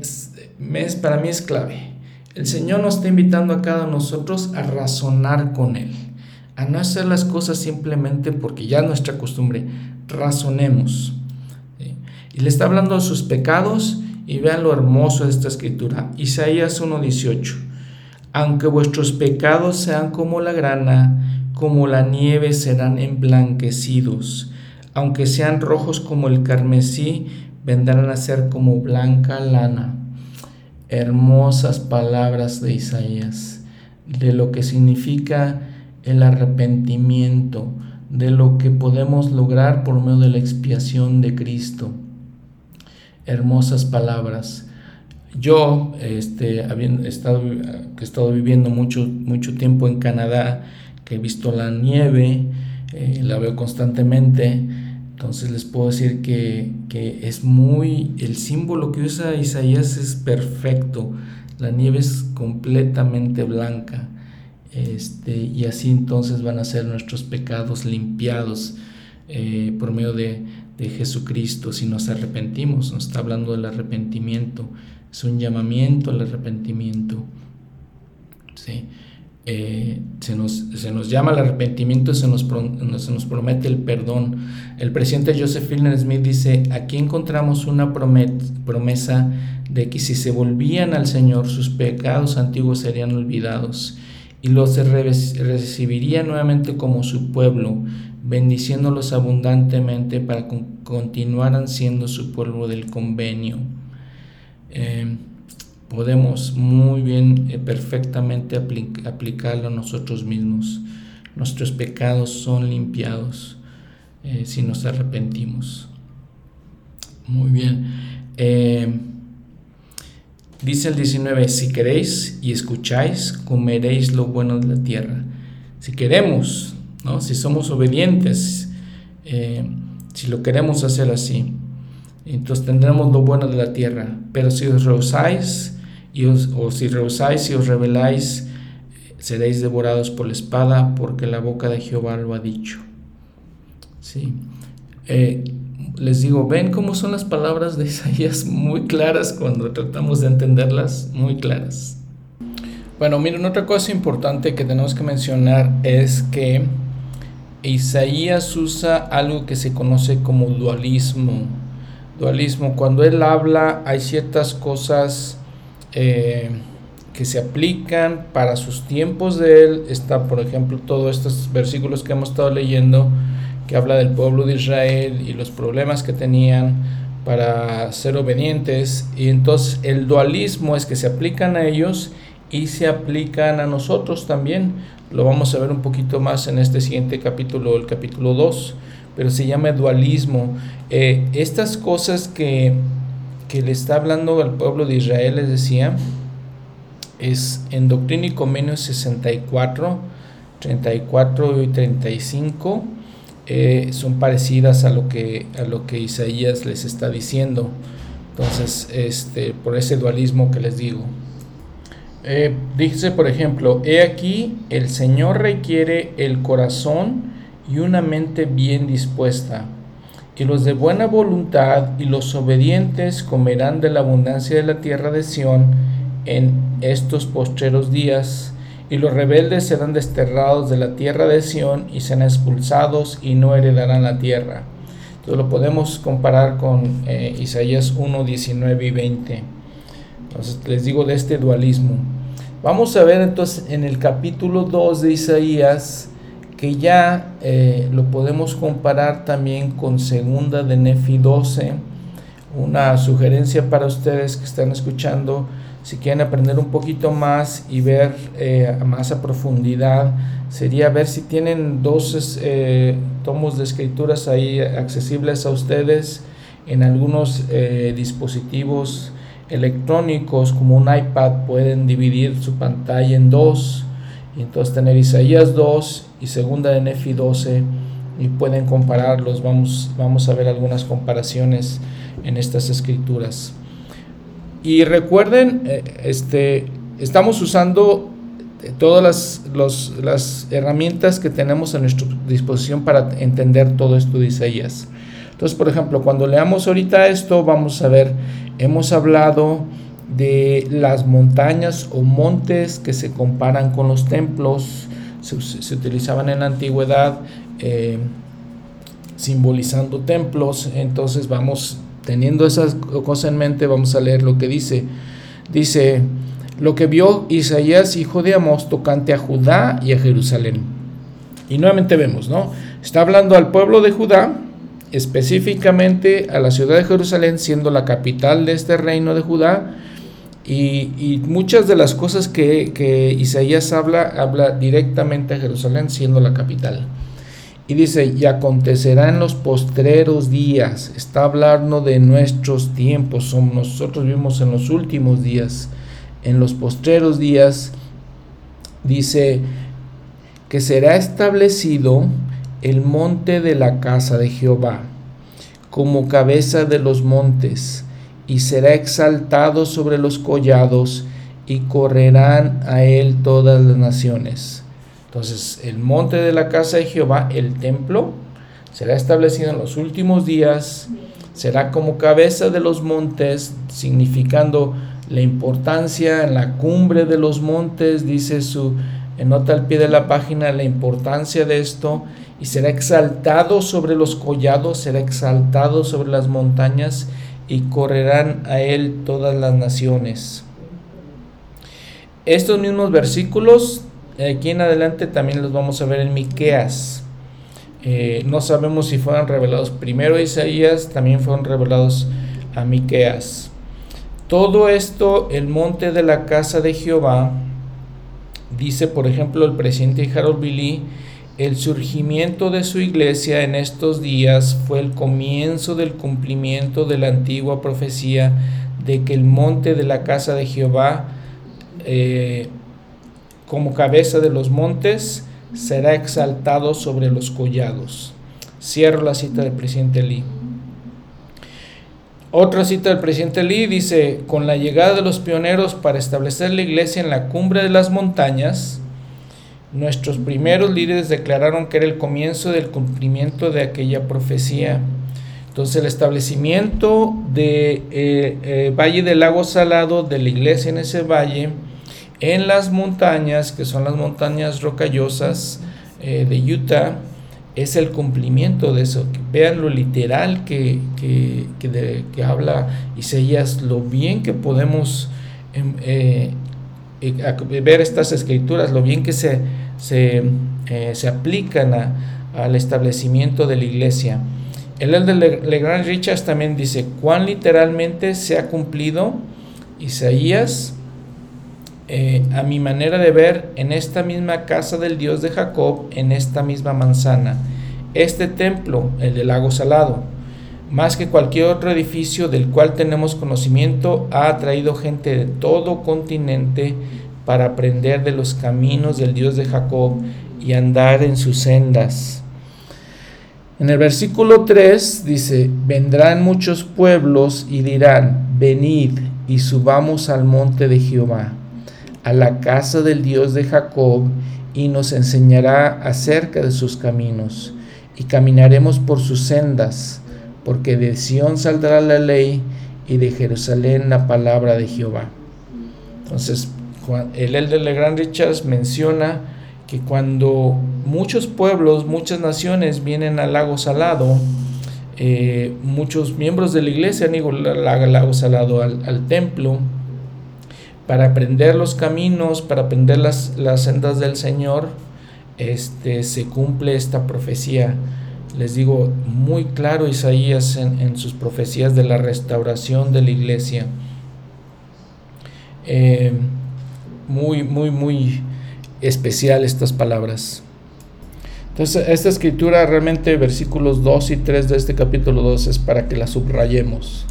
para mí es clave. El Señor nos está invitando a cada uno de nosotros a razonar con Él, a no hacer las cosas simplemente porque ya es nuestra costumbre. Razonemos. Y le está hablando de sus pecados y vean lo hermoso de esta escritura. Isaías 1.18. Aunque vuestros pecados sean como la grana, como la nieve serán emblanquecidos. Aunque sean rojos como el carmesí, vendrán a ser como blanca lana. Hermosas palabras de Isaías, de lo que significa el arrepentimiento, de lo que podemos lograr por medio de la expiación de Cristo. Hermosas palabras. Yo, este, habiendo estado, he estado viviendo mucho, mucho tiempo en Canadá, que he visto la nieve, eh, la veo constantemente, entonces les puedo decir que, es muy, el símbolo que usa Isaías es perfecto. La nieve es completamente blanca. Este, y así entonces van a ser nuestros pecados limpiados eh, por medio de, de, Jesucristo si nos arrepentimos. Nos está hablando del arrepentimiento. Es un llamamiento al arrepentimiento. ¿sí? Eh, se, nos, se, nos, llama al arrepentimiento, se nos, se nos promete el perdón. El presidente Joseph Fielding Smith dice, aquí encontramos una promesa de que si se volvían al Señor, sus pecados antiguos serían olvidados y los recibiría nuevamente como su pueblo, bendiciéndolos abundantemente para que continuaran siendo su pueblo del convenio. Eh, podemos muy bien, eh, perfectamente aplicarlo a nosotros mismos. Nuestros pecados son limpiados eh, si nos arrepentimos. Muy bien. Eh, dice el 19, si queréis y escucháis, comeréis lo bueno de la tierra. Si queremos, ¿no? si somos obedientes, si lo queremos hacer así, entonces tendremos lo bueno de la tierra. Pero si os rehusáis, o si rehusáis y os rebeláis, seréis devorados por la espada, porque la boca de Jehová lo ha dicho. Sí. Eh, les digo, ven cómo son las palabras de Isaías muy claras cuando tratamos de entenderlas, muy claras. Bueno, miren, otra cosa importante que tenemos que mencionar es que Isaías usa algo que se conoce como dualismo. Dualismo, cuando él habla hay ciertas cosas eh, que se aplican para sus tiempos de él. Está, por ejemplo, todos estos versículos que hemos estado leyendo, que habla del pueblo de Israel y los problemas que tenían para ser obedientes. Y entonces el dualismo es que se aplican a ellos y se aplican a nosotros también. Lo vamos a ver un poquito más en este siguiente capítulo, el capítulo 2, pero se llama dualismo. Eh, estas cosas que que le está hablando al pueblo de Israel, les decía, es en Doctrina y Convenios 64, 34 y 35, eh, son parecidas a lo, que, a lo que Isaías les está diciendo. Entonces, este, por ese dualismo que les digo. Eh, dice, por ejemplo, he aquí, el Señor requiere el corazón y una mente bien dispuesta y los de buena voluntad y los obedientes comerán de la abundancia de la tierra de Sión en estos postreros días, y los rebeldes serán desterrados de la tierra de Sión y serán expulsados y no heredarán la tierra. Entonces lo podemos comparar con eh, Isaías 1, 19 y 20. Entonces les digo de este dualismo. Vamos a ver entonces en el capítulo 2 de Isaías, que ya eh, lo podemos comparar también con segunda de Nefi 12. Una sugerencia para ustedes que están escuchando, si quieren aprender un poquito más y ver eh, más a profundidad, sería ver si tienen dos eh, tomos de escrituras ahí accesibles a ustedes en algunos dispositivos electrónicos como un iPad pueden dividir su pantalla en dos y entonces tener Isaías 2 y segunda de Nefi 12 y pueden compararlos. Vamos, vamos a ver algunas comparaciones en estas escrituras. Y recuerden eh, este estamos usando todas las, las herramientas que tenemos a nuestra disposición para entender todo esto de Isaías. Entonces, por ejemplo, cuando leamos ahorita esto, vamos a ver, hemos hablado de las montañas o montes que se comparan con los templos, se, utilizaban en la antigüedad eh, simbolizando templos, entonces vamos teniendo esas cosas en mente, vamos a leer lo que dice. Dice, lo que vio Isaías, hijo de Amós, tocante a Judá y a Jerusalén. Y nuevamente vemos, ¿no? Está hablando al pueblo de Judá, específicamente a la ciudad de Jerusalén, siendo la capital de este reino de Judá. Y, muchas de las cosas que, Isaías habla, habla directamente a Jerusalén, siendo la capital. Y dice, y acontecerá en los postreros días, está hablando de nuestros tiempos, somos, nosotros vivimos en los últimos días, en los postreros días, dice que será establecido el monte de la casa de Jehová, como cabeza de los montes, y será exaltado sobre los collados, y correrán a él todas las naciones. Entonces, el monte de la casa de Jehová, el templo, será establecido en los últimos días, será como cabeza de los montes, significando la importancia en la cumbre de los montes, dice su, nota al pie de la página la importancia de esto, y será exaltado sobre los collados, será exaltado sobre las montañas y correrán a él todas las naciones. Estos mismos versículos, aquí en adelante también los vamos a ver en Miqueas. Eh, no sabemos si fueron revelados primero a Isaías, también fueron revelados a Miqueas. Todo esto, el monte de la casa de Jehová, dice por ejemplo el presidente Harold Billy, el surgimiento de su iglesia en estos días fue el comienzo del cumplimiento de la antigua profecía de que el monte de la casa de Jehová, eh, como cabeza de los montes, será exaltado sobre los collados. Cierro la cita del presidente Lee. Otra cita del presidente Lee dice, con la llegada de los pioneros para establecer la iglesia en la cumbre de las montañas, Nuestros primeros líderes declararon que era el comienzo del cumplimiento de aquella profecía. Entonces el establecimiento de eh, eh, Valle del Lago Salado, de la iglesia en ese valle, en las montañas, que son las montañas rocallosas eh, de Utah, es el cumplimiento de eso. Vean lo literal que, que, que, habla Isaías, lo bien que podemos ver estas escrituras, lo bien que se se, eh, se aplican al establecimiento de la iglesia. El de Legrand Richards también dice, cuán literalmente se ha cumplido Isaías eh, a mi manera de ver en esta misma casa del Dios de Jacob, en esta misma manzana. Este templo, el del lago salado, más que cualquier otro edificio del cual tenemos conocimiento, ha atraído gente de todo continente para aprender de los caminos del Dios de Jacob y andar en sus sendas. En el versículo 3 dice, vendrán muchos pueblos y dirán, venid y subamos al monte de Jehová, a la casa del Dios de Jacob, y nos enseñará acerca de sus caminos, y caminaremos por sus sendas, porque de Sión saldrá la ley y de Jerusalén la palabra de Jehová. Entonces, el elder Legrand Richards menciona que cuando muchos pueblos, muchas naciones vienen al lago salado, eh, muchos miembros de la iglesia han ido al lago salado, al, templo, para aprender los caminos, para aprender las, las sendas del Señor, este, se cumple esta profecía. Les digo, muy claro Isaías en sus profecías de la restauración de la iglesia. eh, muy, muy, muy especial estas palabras. Entonces, esta escritura realmente, versículos 2 y 3 de este capítulo 2 es para que la subrayemos.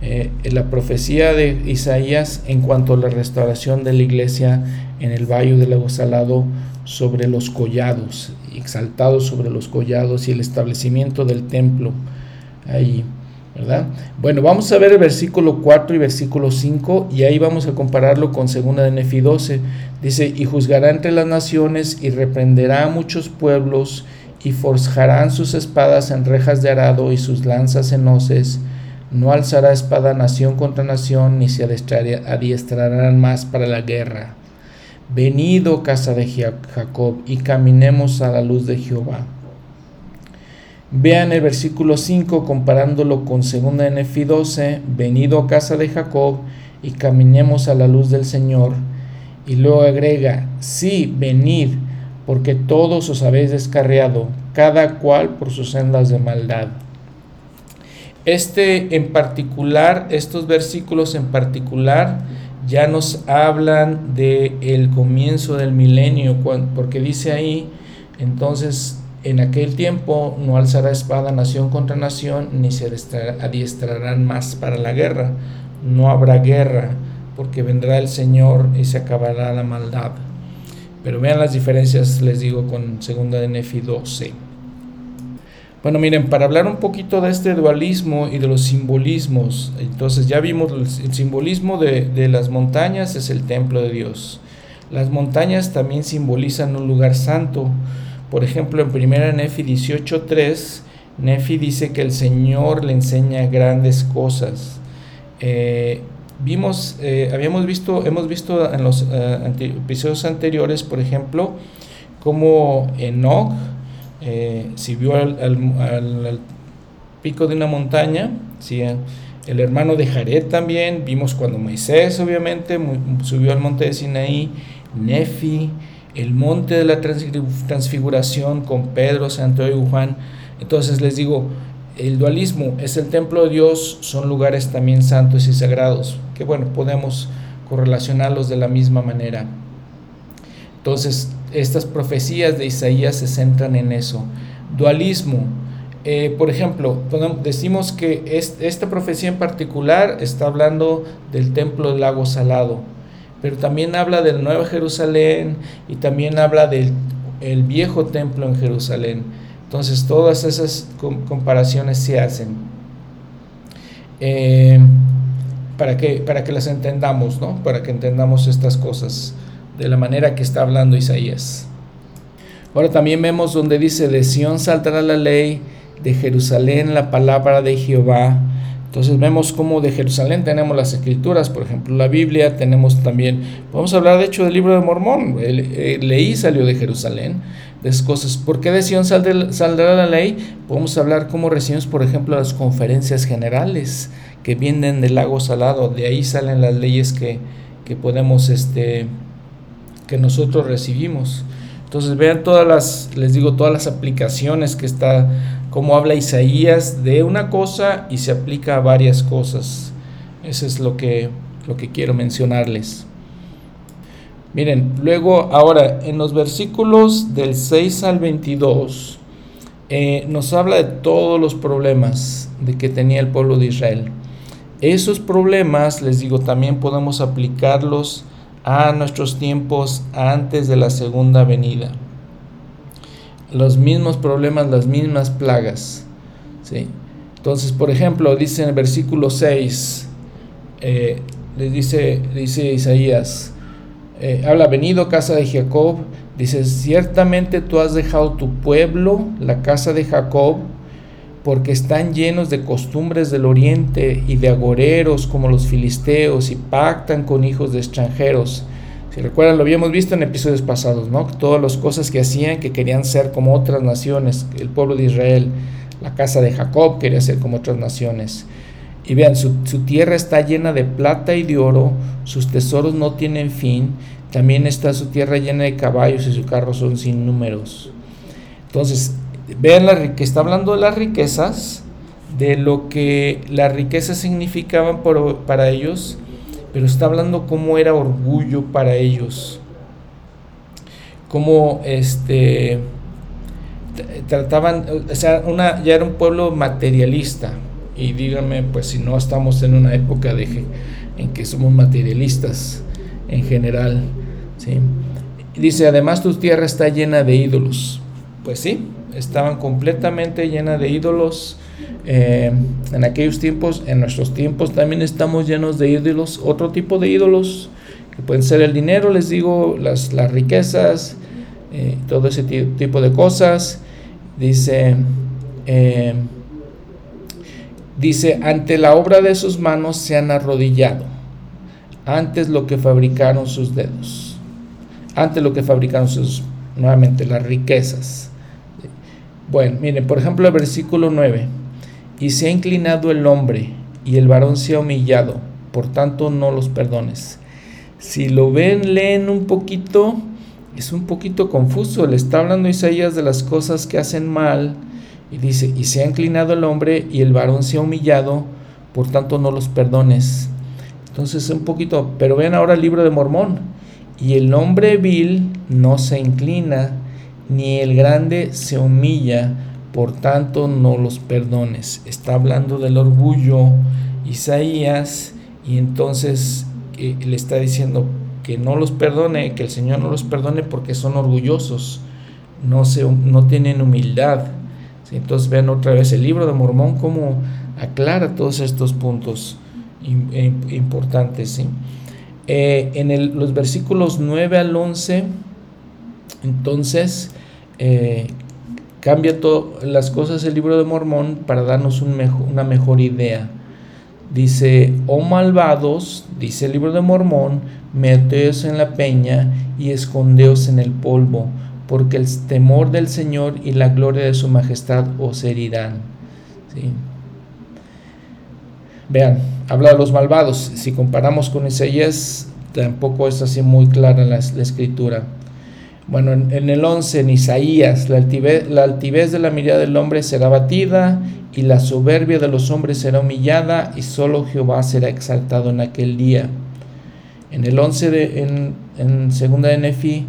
Eh, la profecía de Isaías en cuanto a la restauración de la iglesia en el Valle del Lago Salado sobre los collados, exaltados sobre los collados y el establecimiento del templo ahí, ¿verdad? Bueno, vamos a ver el versículo 4 y versículo 5 y ahí vamos a compararlo con segunda de Nefi 12. Dice, y juzgará entre las naciones y reprenderá a muchos pueblos y forjarán sus espadas en rejas de arado y sus lanzas en hoces no alzará espada nación contra nación, ni se adiestrarán más para la guerra. Venido casa de Jacob, y caminemos a la luz de Jehová. Vean el versículo 5 comparándolo con 2 de Nefi 12, venido casa de Jacob, y caminemos a la luz del Señor. Y luego agrega, sí, venid, porque todos os habéis descarriado, cada cual por sus sendas de maldad. Este en particular, estos versículos en particular, ya nos hablan de el comienzo del milenio, porque dice ahí, entonces en aquel tiempo no alzará espada nación contra nación, ni se adiestrarán más para la guerra. No habrá guerra, porque vendrá el Señor y se acabará la maldad. Pero vean las diferencias, les digo, con segunda de Nefi 12. Bueno, miren, para hablar un poquito de este dualismo y de los simbolismos, entonces ya vimos el simbolismo de, las montañas es el templo de Dios. Las montañas también simbolizan un lugar santo. Por ejemplo, en 1 Nefi 18.3, Nefi dice que el Señor le enseña grandes cosas. Eh, vimos, eh, habíamos visto, hemos visto en los eh, episodios anteriores, por ejemplo, cómo Enoch, eh, si vio al, pico de una montaña, ¿sí? el hermano de Jared también, vimos cuando Moisés obviamente subió al monte de Sinaí, Nefi, el monte de la transfiguración con Pedro, Santiago y Juan. Entonces les digo, el dualismo es el templo de Dios, son lugares también santos y sagrados, que bueno, podemos correlacionarlos de la misma manera. Entonces, estas profecías de Isaías se centran en eso. Dualismo. Eh, por ejemplo, decimos que esta profecía en particular está hablando del templo del lago salado, pero también habla del Nuevo Jerusalén y también habla del el viejo templo en Jerusalén. Entonces todas esas comparaciones se hacen. Eh, para, que, para que las entendamos, ¿no? Para que entendamos estas cosas de la manera que está hablando Isaías. Ahora también vemos donde dice, de Sión saltará la ley, de Jerusalén la palabra de Jehová. Entonces vemos cómo de Jerusalén tenemos las escrituras, por ejemplo, la Biblia, tenemos también, podemos hablar de hecho del libro de Mormón, leí salió de Jerusalén, de cosas. ¿Por qué de Sion saldrá la ley? Podemos hablar cómo recibimos, por ejemplo, las conferencias generales que vienen del lago salado, de ahí salen las leyes que, que podemos este, que nosotros recibimos. Entonces vean todas las, les digo, todas las aplicaciones que está, como habla Isaías de una cosa y se aplica a varias cosas. Eso es lo que, lo que quiero mencionarles. Miren, luego ahora en los versículos del 6 al 22 eh, nos habla de todos los problemas de que tenía el pueblo de Israel. Esos problemas, les digo, también podemos aplicarlos a nuestros tiempos antes de la segunda venida. Los mismos problemas, las mismas plagas. ¿sí? Entonces, por ejemplo, dice en el versículo 6, eh, dice, dice Isaías, eh, habla, venido casa de Jacob, dice, ciertamente tú has dejado tu pueblo, la casa de Jacob, porque están llenos de costumbres del oriente y de agoreros como los filisteos y pactan con hijos de extranjeros. Si recuerdan, lo habíamos visto en episodios pasados, ¿no? Todas las cosas que hacían que querían ser como otras naciones, el pueblo de Israel, la casa de Jacob quería ser como otras naciones. Y vean, su, su tierra está llena de plata y de oro, sus tesoros no tienen fin, también está su tierra llena de caballos y sus carros son sin números. Entonces, Vean la, que está hablando de las riquezas, de lo que las riquezas significaban para ellos, pero está hablando cómo era orgullo para ellos, cómo este trataban, o sea, ya era un pueblo materialista, y díganme, pues si no estamos en una época de, en que somos materialistas en general, ¿sí? Dice, además tu tierra está llena de ídolos. Pues sí, estaban completamente llena de ídolos. Eh, en aquellos tiempos, en nuestros tiempos también estamos llenos de ídolos, otro tipo de ídolos, que pueden ser el dinero, les digo, las, las riquezas, eh, todo ese tipo de cosas. Dice, eh, dice, ante la obra de sus manos se han arrodillado, antes lo que fabricaron sus dedos, antes lo que fabricaron sus, nuevamente, las riquezas. Bueno, miren, por ejemplo, el versículo 9, y se ha inclinado el hombre y el varón se ha humillado, por tanto no los perdones. Si lo ven, leen un poquito, es un poquito confuso. Le está hablando Isaías de las cosas que hacen mal y dice, y se ha inclinado el hombre y el varón se ha humillado, por tanto no los perdones. Entonces un poquito, pero ven ahora el libro de Mormón. Y el hombre vil no se inclina, ni el grande se humilla, por tanto no los perdones. Está hablando del orgullo Isaías y entonces eh, le está diciendo, que no los perdone, que el Señor no los perdone porque son orgullosos, no, se, no tienen humildad. Entonces vean otra vez el libro de Mormón como aclara todos estos puntos eh, importantes. Eh, en los versículos 9 al 11, entonces eh, cambia las cosas el libro de Mormón para darnos un una mejor idea. Dice, oh malvados, dice el libro de Mormón, meteos en la peña y escondeos en el polvo, porque el temor del Señor y la gloria de su majestad os herirán. Vean, habla de los malvados. Si comparamos con Isaías, tampoco es así muy clara la, escritura. Bueno, en, el 11, en Isaías, la altivez, de la mirada del hombre será batida y la soberbia de los hombres será humillada y solo Jehová será exaltado en aquel día. En el 11 de, en, en segunda de Nefi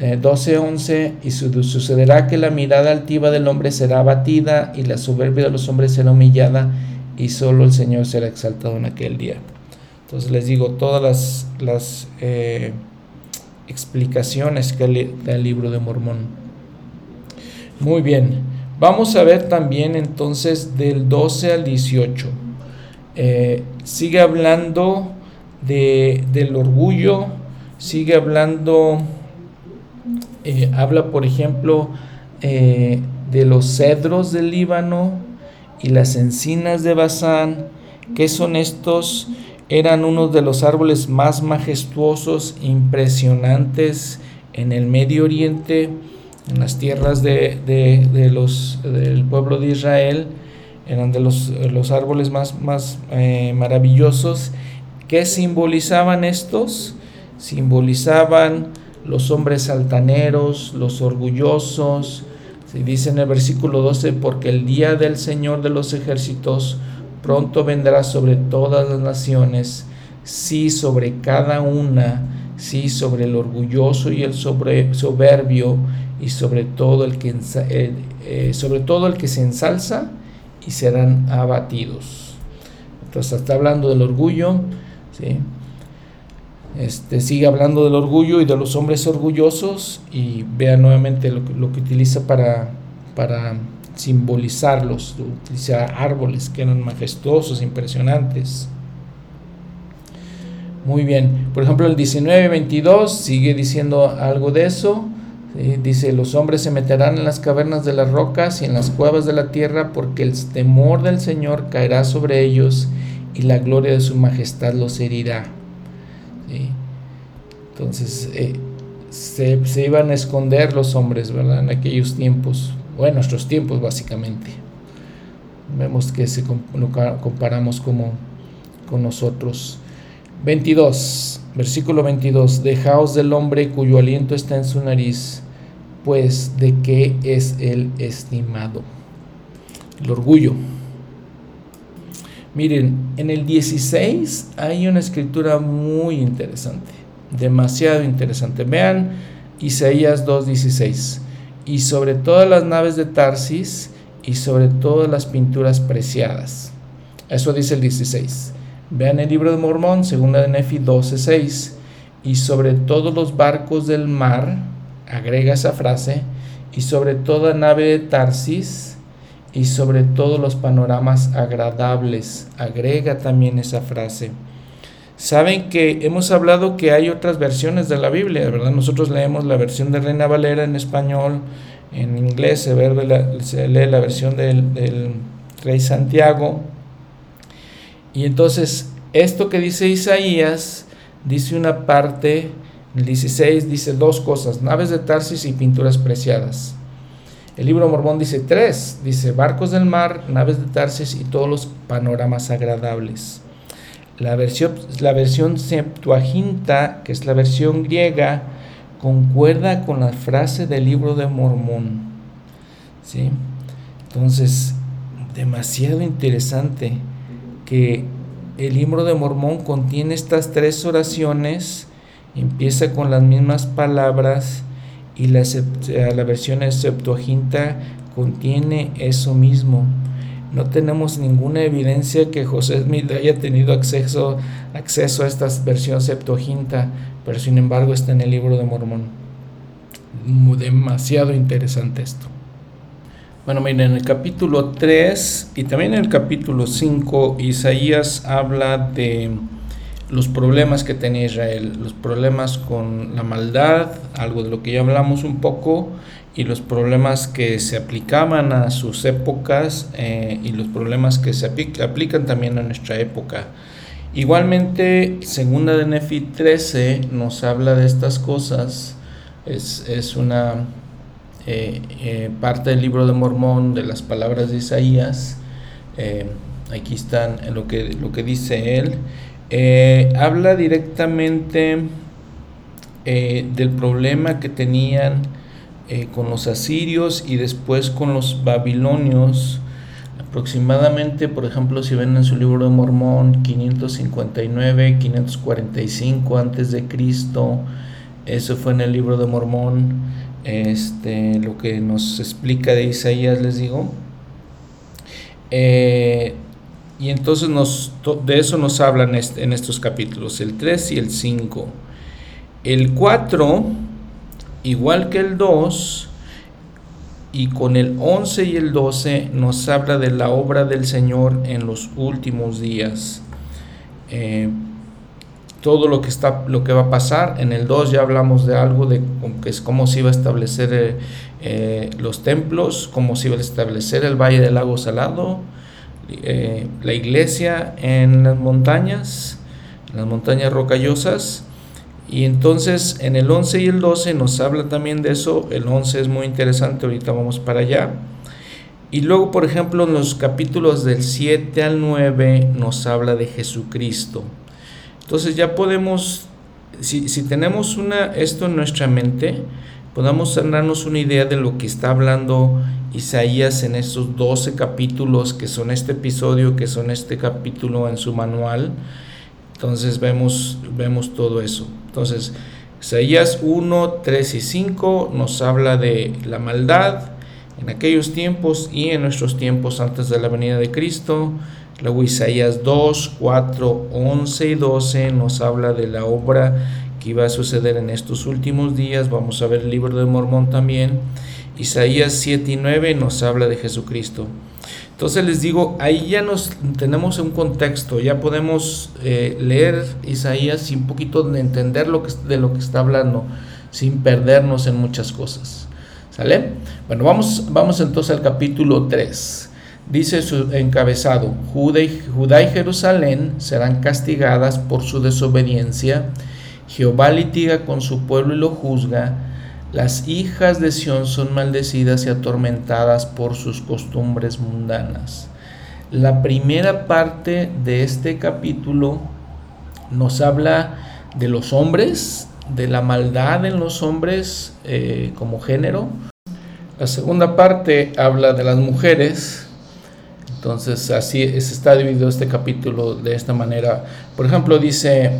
eh, 12, 11, y sucederá que la mirada altiva del hombre será abatida y la soberbia de los hombres será humillada y solo el Señor será exaltado en aquel día. Entonces les digo, todas las, las eh, explicaciones que da el libro de Mormón. Muy bien. Vamos a ver también entonces del 12 al 18. Eh, sigue hablando de, del orgullo, sigue hablando, eh, habla por ejemplo eh, de los cedros del Líbano y las encinas de Bazán. ¿Qué son estos? Eran uno de los árboles más majestuosos, impresionantes en el Medio Oriente en las tierras de, los, del pueblo de Israel, eran de los, los árboles más, más eh, maravillosos. ¿Qué simbolizaban estos? Simbolizaban los hombres altaneros, los orgullosos. Se dice en el versículo 12, porque el día del Señor de los ejércitos pronto vendrá sobre todas las naciones, sí sobre cada una, sí sobre el orgulloso y el soberbio y sobre todo el que, eh, sobre todo el que se ensalza y serán abatidos. Entonces está hablando del orgullo, ¿sí? este, sigue hablando del orgullo y de los hombres orgullosos y vea nuevamente lo, lo que utiliza para, para simbolizarlos, árboles que eran majestuosos, impresionantes. Muy bien, por ejemplo el 19-22 sigue diciendo algo de eso. Dice, los hombres se meterán en las cavernas de las rocas y en las cuevas de la tierra porque el temor del Señor caerá sobre ellos y la gloria de su majestad los herirá. Entonces, eh, se, iban a esconder los hombres, ¿verdad? En aquellos tiempos, o en nuestros tiempos básicamente. Vemos que se comparamos como con nosotros. 22, versículo 22, dejaos del hombre cuyo aliento está en su nariz pues de qué es el estimado. El orgullo. Miren, en el 16 hay una escritura muy interesante, demasiado interesante. Vean Isaías 2.16. Y sobre todas las naves de Tarsis y sobre todas las pinturas preciadas. Eso dice el 16. Vean el libro de Mormón, segunda de Nefi 12.6. Y sobre todos los barcos del mar, agrega esa frase, y sobre toda nave de Tarsis y sobre todo los panoramas agradables. Agrega también esa frase. Saben que hemos hablado que hay otras versiones de la Biblia, ¿verdad? Nosotros leemos la versión de Reina Valera en español, en inglés se, lee la versión del, del Rey Santiago. Y entonces, esto que dice Isaías, dice una parte, el 16 dice dos cosas, naves de Tarsis y pinturas preciadas. El libro Mormón dice tres, dice barcos del mar, naves de Tarsis y todos los panoramas agradables. La versión, la versión Septuaginta, que es la versión griega, concuerda con la frase del libro de Mormón. ¿Sí? Entonces, demasiado interesante que el libro de Mormón contiene estas tres oraciones, empieza con las mismas palabras, y la, la versión Septuaginta contiene eso mismo. No tenemos ninguna evidencia que José Smith haya tenido acceso, acceso a esta versión Septuaginta, pero sin embargo está en el libro de Mormón. Demasiado interesante esto. Bueno, miren, en el capítulo 3 y también en el capítulo 5, Isaías habla de los problemas que tenía Israel, los problemas con la maldad, algo de lo que ya hablamos un poco, y los problemas que se aplicaban a sus épocas eh, y los problemas que se aplican también a nuestra época. Igualmente, segunda de Nefi 13 nos habla de estas cosas, es, una eh, eh, parte del libro de Mormón, de las palabras de Isaías, aquí están lo que, lo que dice él, habla directamente del problema que tenían eh, con los asirios y después con los babilonios. Aproximadamente, por ejemplo, si ven en su libro de Mormón, 559, 545 antes de Cristo, eso fue en el libro de Mormón, este, lo que nos explica de Isaías, les digo. Y entonces nos, de eso nos hablan en estos capítulos, el 3 y el 5. El 4, igual que el 2, y con el 11 y el 12 nos habla de la obra del Señor en los últimos días. Eh, todo lo que, está, lo que va a pasar. En el 2 ya hablamos de algo de que es cómo se iba a establecer eh, eh, los templos, cómo se iba a establecer el Valle del Lago Salado, la iglesia en las montañas, las montañas rocallosas. Y entonces en el 11 y el 12 nos habla también de eso. El 11 es muy interesante, ahorita vamos para allá. Y luego, por ejemplo, en los capítulos del 7 al 9 nos habla de Jesucristo. Entonces ya podemos, si, si tenemos una, esto en nuestra mente, podamos darnos una idea de lo que está hablando Isaías en estos 12 capítulos que son este episodio, que son este capítulo en su manual. Entonces vemos, vemos todo eso. Entonces, Isaías 1, 3 y 5 nos habla de la maldad en aquellos tiempos y en nuestros tiempos antes de la venida de Cristo. Luego Isaías 2, 4, 11 y 12 nos habla de la obra que iba a suceder en estos últimos días. Vamos a ver el libro de Mormón también. Isaías 7 y 9 nos habla de Jesucristo. Entonces les digo, ahí ya nos tenemos un contexto, ya podemos eh, leer Isaías y un poquito de entender lo que, de lo que está hablando, sin perdernos en muchas cosas. ¿Sale? Bueno, vamos, vamos entonces al capítulo 3. Dice su encabezado, Judá y, Judá y Jerusalén serán castigadas por su desobediencia, Jehová litiga con su pueblo y lo juzga, las hijas de Sión son maldecidas y atormentadas por sus costumbres mundanas. La primera parte de este capítulo nos habla de los hombres, de la maldad en los hombres eh, como género. La segunda parte habla de las mujeres. Entonces así está dividido este capítulo de esta manera. Por ejemplo, dice,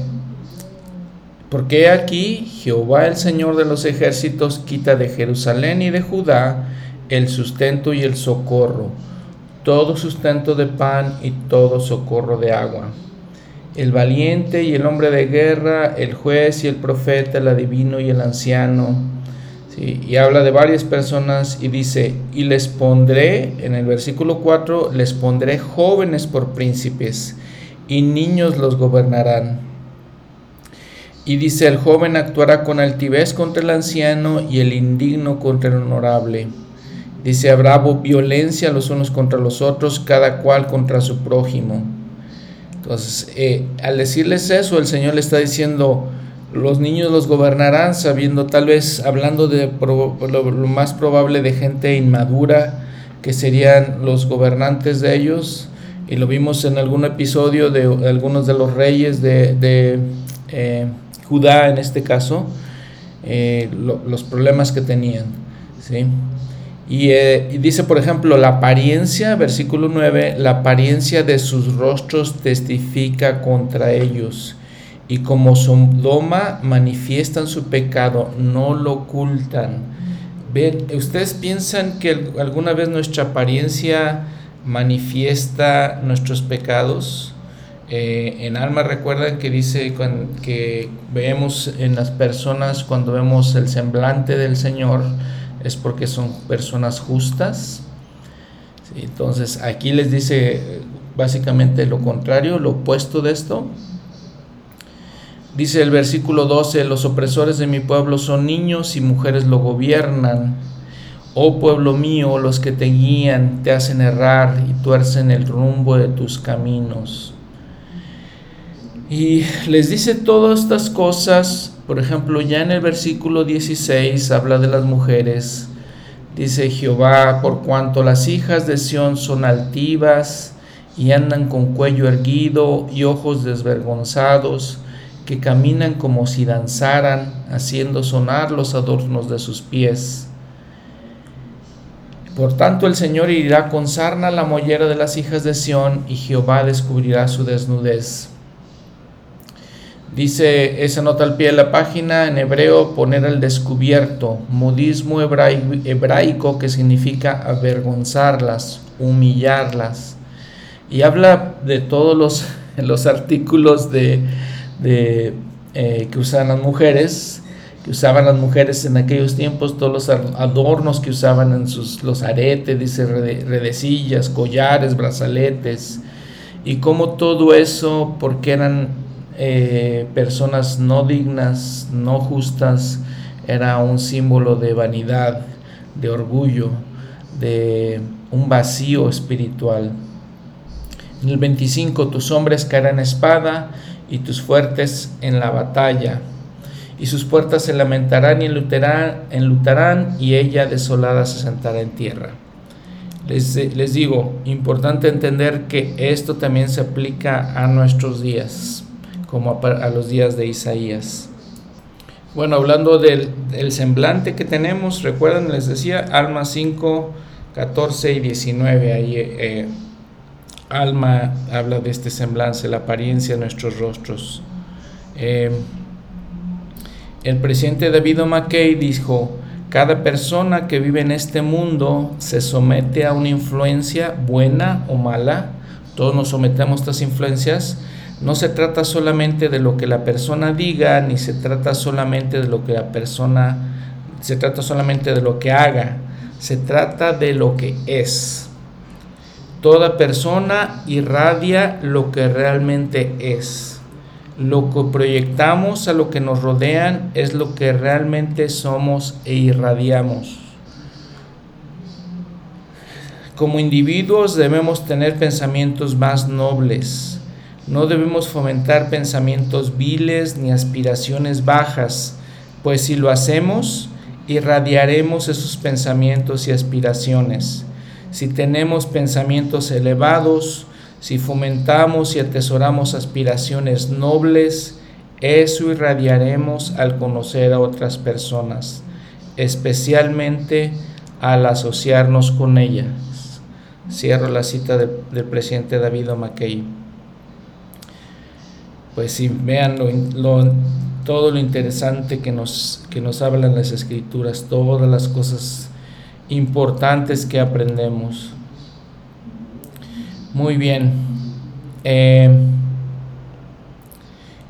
porque aquí Jehová el Señor de los ejércitos quita de Jerusalén y de Judá el sustento y el socorro, todo sustento de pan y todo socorro de agua. El valiente y el hombre de guerra, el juez y el profeta, el adivino y el anciano, y habla de varias personas y dice, y les pondré, en el versículo 4, les pondré jóvenes por príncipes y niños los gobernarán. Y dice, el joven actuará con altivez contra el anciano y el indigno contra el honorable. Dice, habrá violencia los unos contra los otros, cada cual contra su prójimo. Entonces, eh, al decirles eso, el Señor le está diciendo, los niños los gobernarán sabiendo tal vez hablando de lo, más probable de gente inmadura que serían los gobernantes de ellos y lo vimos en algún episodio de, algunos de los reyes de, eh, Judá en este caso eh, los problemas que tenían ¿sí? y, eh, y, dice por ejemplo la apariencia versículo 9 la apariencia de sus rostros testifica contra ellos y como Sodoma manifiestan su pecado, no lo ocultan. ¿Ven? ¿Ustedes piensan que alguna vez nuestra apariencia manifiesta nuestros pecados? Eh, en alma recuerdan que dice que vemos en las personas cuando vemos el semblante del Señor es porque son personas justas. entonces aquí les dice básicamente lo contrario, lo opuesto de esto. Dice el versículo 12, los opresores de mi pueblo son niños y mujeres lo gobiernan. Oh pueblo mío, los que te guían te hacen errar y tuercen el rumbo de tus caminos. Y les dice todas estas cosas, por ejemplo, ya en el versículo 16 habla de las mujeres. Dice Jehová, por cuanto las hijas de Sión son altivas y andan con cuello erguido y ojos desvergonzados, que caminan como si danzaran, haciendo sonar los adornos de sus pies. Por tanto el Señor irá con sarna la mollera de las hijas de Sión, y Jehová descubrirá su desnudez. Dice esa nota al pie de la página en hebreo poner al descubierto, modismo hebraico que significa avergonzarlas, humillarlas. Y habla de todos los, los artículos de, de, eh, que usaban las mujeres, que usaban las mujeres en aquellos tiempos, todos los adornos que usaban en sus, los aretes, dice, redecillas, collares, brazaletes, y como todo eso, porque eran eh, personas no dignas, no justas, era un símbolo de vanidad, de orgullo, de un vacío espiritual. En el 25, tus hombres caerán espada y tus fuertes en la batalla. Y sus puertas se lamentarán y enlutarán, y ella desolada se sentará en tierra. Les, les digo, importante entender que esto también se aplica a nuestros días, como a, los días de Isaías. Bueno, hablando del, semblante que tenemos, recuerden, les decía, Alma 5, 14 y 19, ahí eh, Alma habla de este semblante, la apariencia de nuestros rostros. Eh, el presidente David O'Mackey dijo, cada persona que vive en este mundo se somete a una influencia buena o mala, todos nos sometemos a estas influencias, no se trata solamente de lo que la persona diga, ni se trata solamente de lo que la persona, se trata solamente de lo que haga, se trata de lo que es. Toda persona irradia lo que realmente es. Lo que proyectamos a lo que nos rodean es lo que realmente somos e irradiamos. Como individuos debemos tener pensamientos más nobles. No debemos fomentar pensamientos viles ni aspiraciones bajas, pues si lo hacemos, irradiaremos esos pensamientos y aspiraciones si tenemos pensamientos elevados, si fomentamos y atesoramos aspiraciones nobles, eso irradiaremos al conocer a otras personas, especialmente al asociarnos con ellas. Cierro la cita del, presidente David McKay. Pues sí, vean todo lo interesante que nos, que nos hablan las escrituras, todas las cosas importantes que aprendemos. Muy bien. Eh,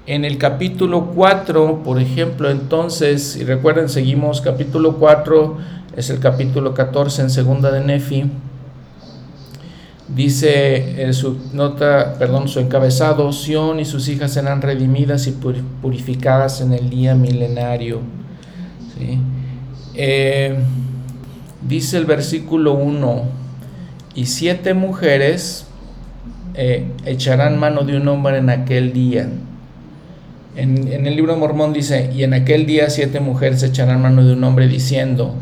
en el capítulo 4, por ejemplo, entonces, y recuerden, seguimos capítulo 4, es el capítulo 14 en segunda de Nefi. Dice en su nota, perdón, su encabezado, Sión y sus hijas serán redimidas y purificadas en el día milenario. Eh, dice el versículo 1, y siete mujeres eh, echarán mano de un hombre en aquel día en, el libro de Mormón dice, y en aquel día siete mujeres echarán mano de un hombre diciendo,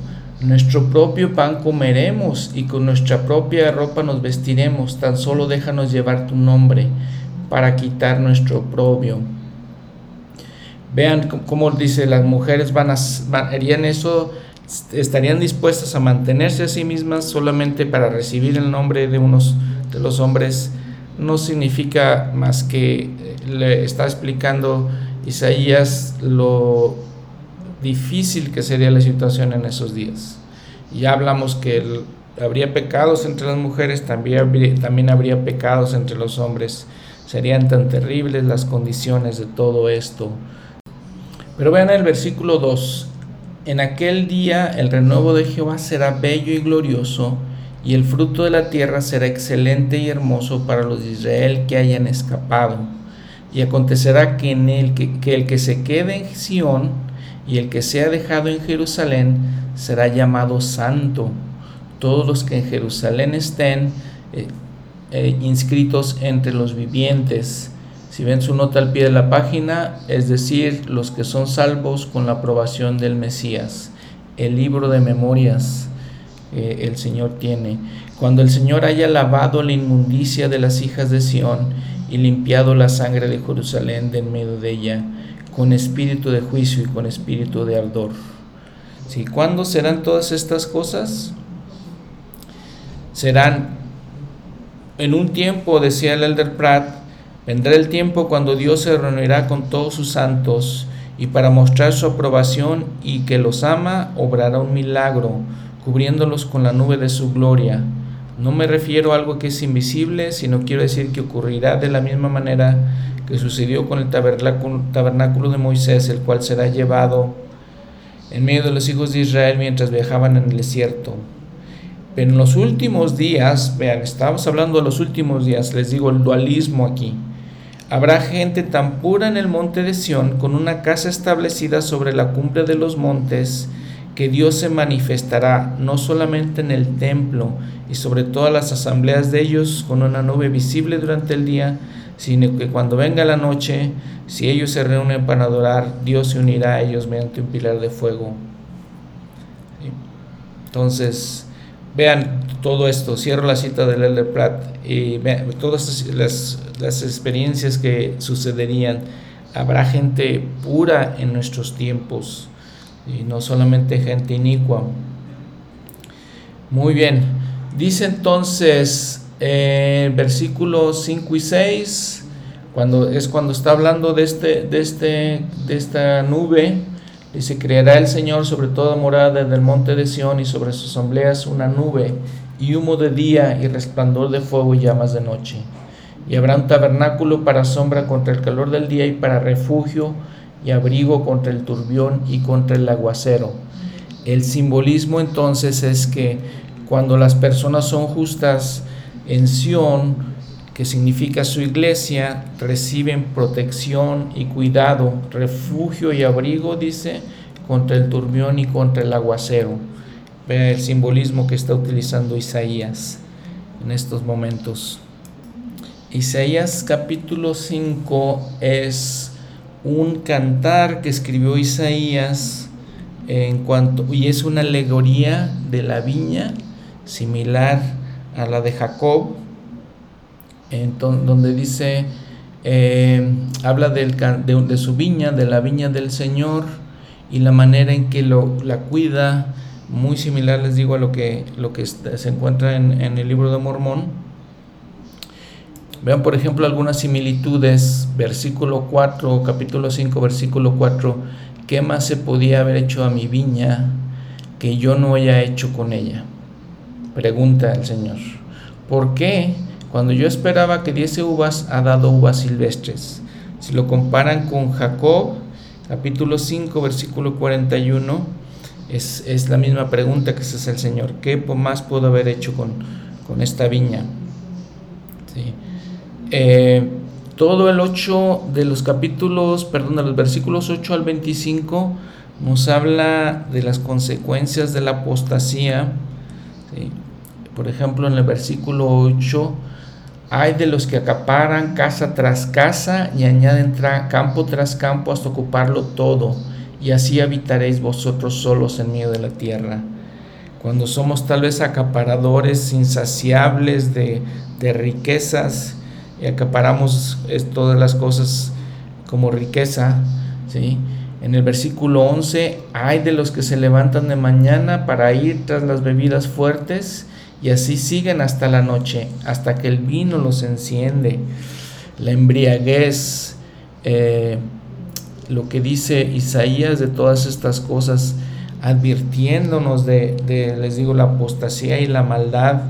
nuestro propio pan comeremos y con nuestra propia ropa nos vestiremos, tan solo déjanos llevar tu nombre para quitar nuestro propio. Vean cómo dice, las mujeres van a, harían eso, estarían dispuestas a mantenerse a sí mismas solamente para recibir el nombre de unos de los hombres no significa más que eh, le está explicando Isaías lo difícil que sería la situación en esos días. Ya hablamos que habría pecados entre las mujeres, también habría, también habría pecados entre los hombres. Serían tan terribles las condiciones de todo esto. Pero vean el versículo 2. En aquel día el renuevo de Jehová será bello y glorioso y el fruto de la tierra será excelente y hermoso para los de Israel que hayan escapado. Y acontecerá que, en el que, el que se quede en Sión y el que sea dejado en Jerusalén será llamado santo. Todos los que en Jerusalén estén eh, eh, inscritos entre los vivientes. Si ven su nota al pie de la página, es decir, los que son salvos con la aprobación del Mesías. El libro de memorias el Señor tiene. Cuando el Señor haya lavado la inmundicia de las hijas de Sión y limpiado la sangre de Jerusalén de en medio de ella, con espíritu de juicio y con espíritu de ardor. ¿Sí? ¿Cuándo serán todas estas cosas? Serán en un tiempo, decía el Elder Pratt, vendrá el tiempo cuando Dios se reunirá con todos sus santos y para mostrar su aprobación y que los ama, obrará un milagro cubriéndolos con la nube de su gloria. No me refiero a algo que es invisible, sino quiero decir que ocurrirá de la misma manera que sucedió con el tabernáculo de Moisés, el cual será llevado en medio de los hijos de Israel mientras viajaban en el desierto. Pero en los últimos días, vean, estamos hablando de los últimos días, les digo el dualismo aquí. Habrá gente tan pura en el monte de Sión, con una casa establecida sobre la cumbre de los montes, que Dios se manifestará no solamente en el templo y sobre todas las asambleas de ellos con una nube visible durante el día, sino que cuando venga la noche, si ellos se reúnen para adorar, Dios se unirá a ellos mediante un pilar de fuego. Entonces, vean todo esto, cierro la cita del Elder Pratt y vean todas las, las experiencias que sucederían. Habrá gente pura en nuestros tiempos y no solamente gente inicua. Muy bien, dice entonces versículos 5 y 6, cuando, es cuando está hablando de, este, de, este, de esta nube, dice, creará el Señor sobre toda morada del monte de Sión y sobre sus asambleas una nube y humo de día y resplandor de fuego y llamas de noche. Y habrá un tabernáculo para sombra contra el calor del día y para refugio y abrigo contra el turbión y contra el aguacero. El simbolismo entonces es que cuando las personas son justas en Sión, que significa su iglesia, reciben protección y cuidado, refugio y abrigo, dice, contra el turbión y contra el aguacero. Vea el simbolismo que está utilizando Isaías en estos momentos. Isaías capítulo 5 es un cantar que escribió Isaías en cuanto y es una alegoría de la viña similar a la de Jacob donde dice eh, habla de, su viña de la viña del Señor y la manera en que lo, la cuida muy similar, les digo, a lo que, lo que se encuentra en, en el libro de Mormón. Vean, por ejemplo, algunas similitudes, versículo 4, capítulo 5, versículo 4, ¿qué más se podía haber hecho a mi viña que yo no haya hecho con ella? Pregunta el Señor. ¿Por qué cuando yo esperaba que diese uvas ha dado uvas silvestres? Si lo comparan con Jacob, capítulo 5, versículo 41, es, es la misma pregunta que se hace el Señor. ¿Qué más puedo haber hecho con, con esta viña? Eh, todo el 8 de los capítulos, perdón, de los versículos 8 al 25 nos habla de las consecuencias de la apostasía. Por ejemplo, en el versículo 8, hay de los que acaparan casa tras casa y añaden campo tras campo hasta ocuparlo todo, y así habitaréis vosotros solos en medio de la tierra. Cuando somos tal vez acaparadores insaciables de, riquezas, y acaparamos todas las cosas como riqueza, ¿sí? En el versículo 11, hay de los que se levantan de mañana para ir tras las bebidas fuertes y así siguen hasta la noche, hasta que el vino los enciende. La embriaguez, eh, lo que dice Isaías de todas estas cosas, advirtiéndonos de, de, les digo, la apostasía y la maldad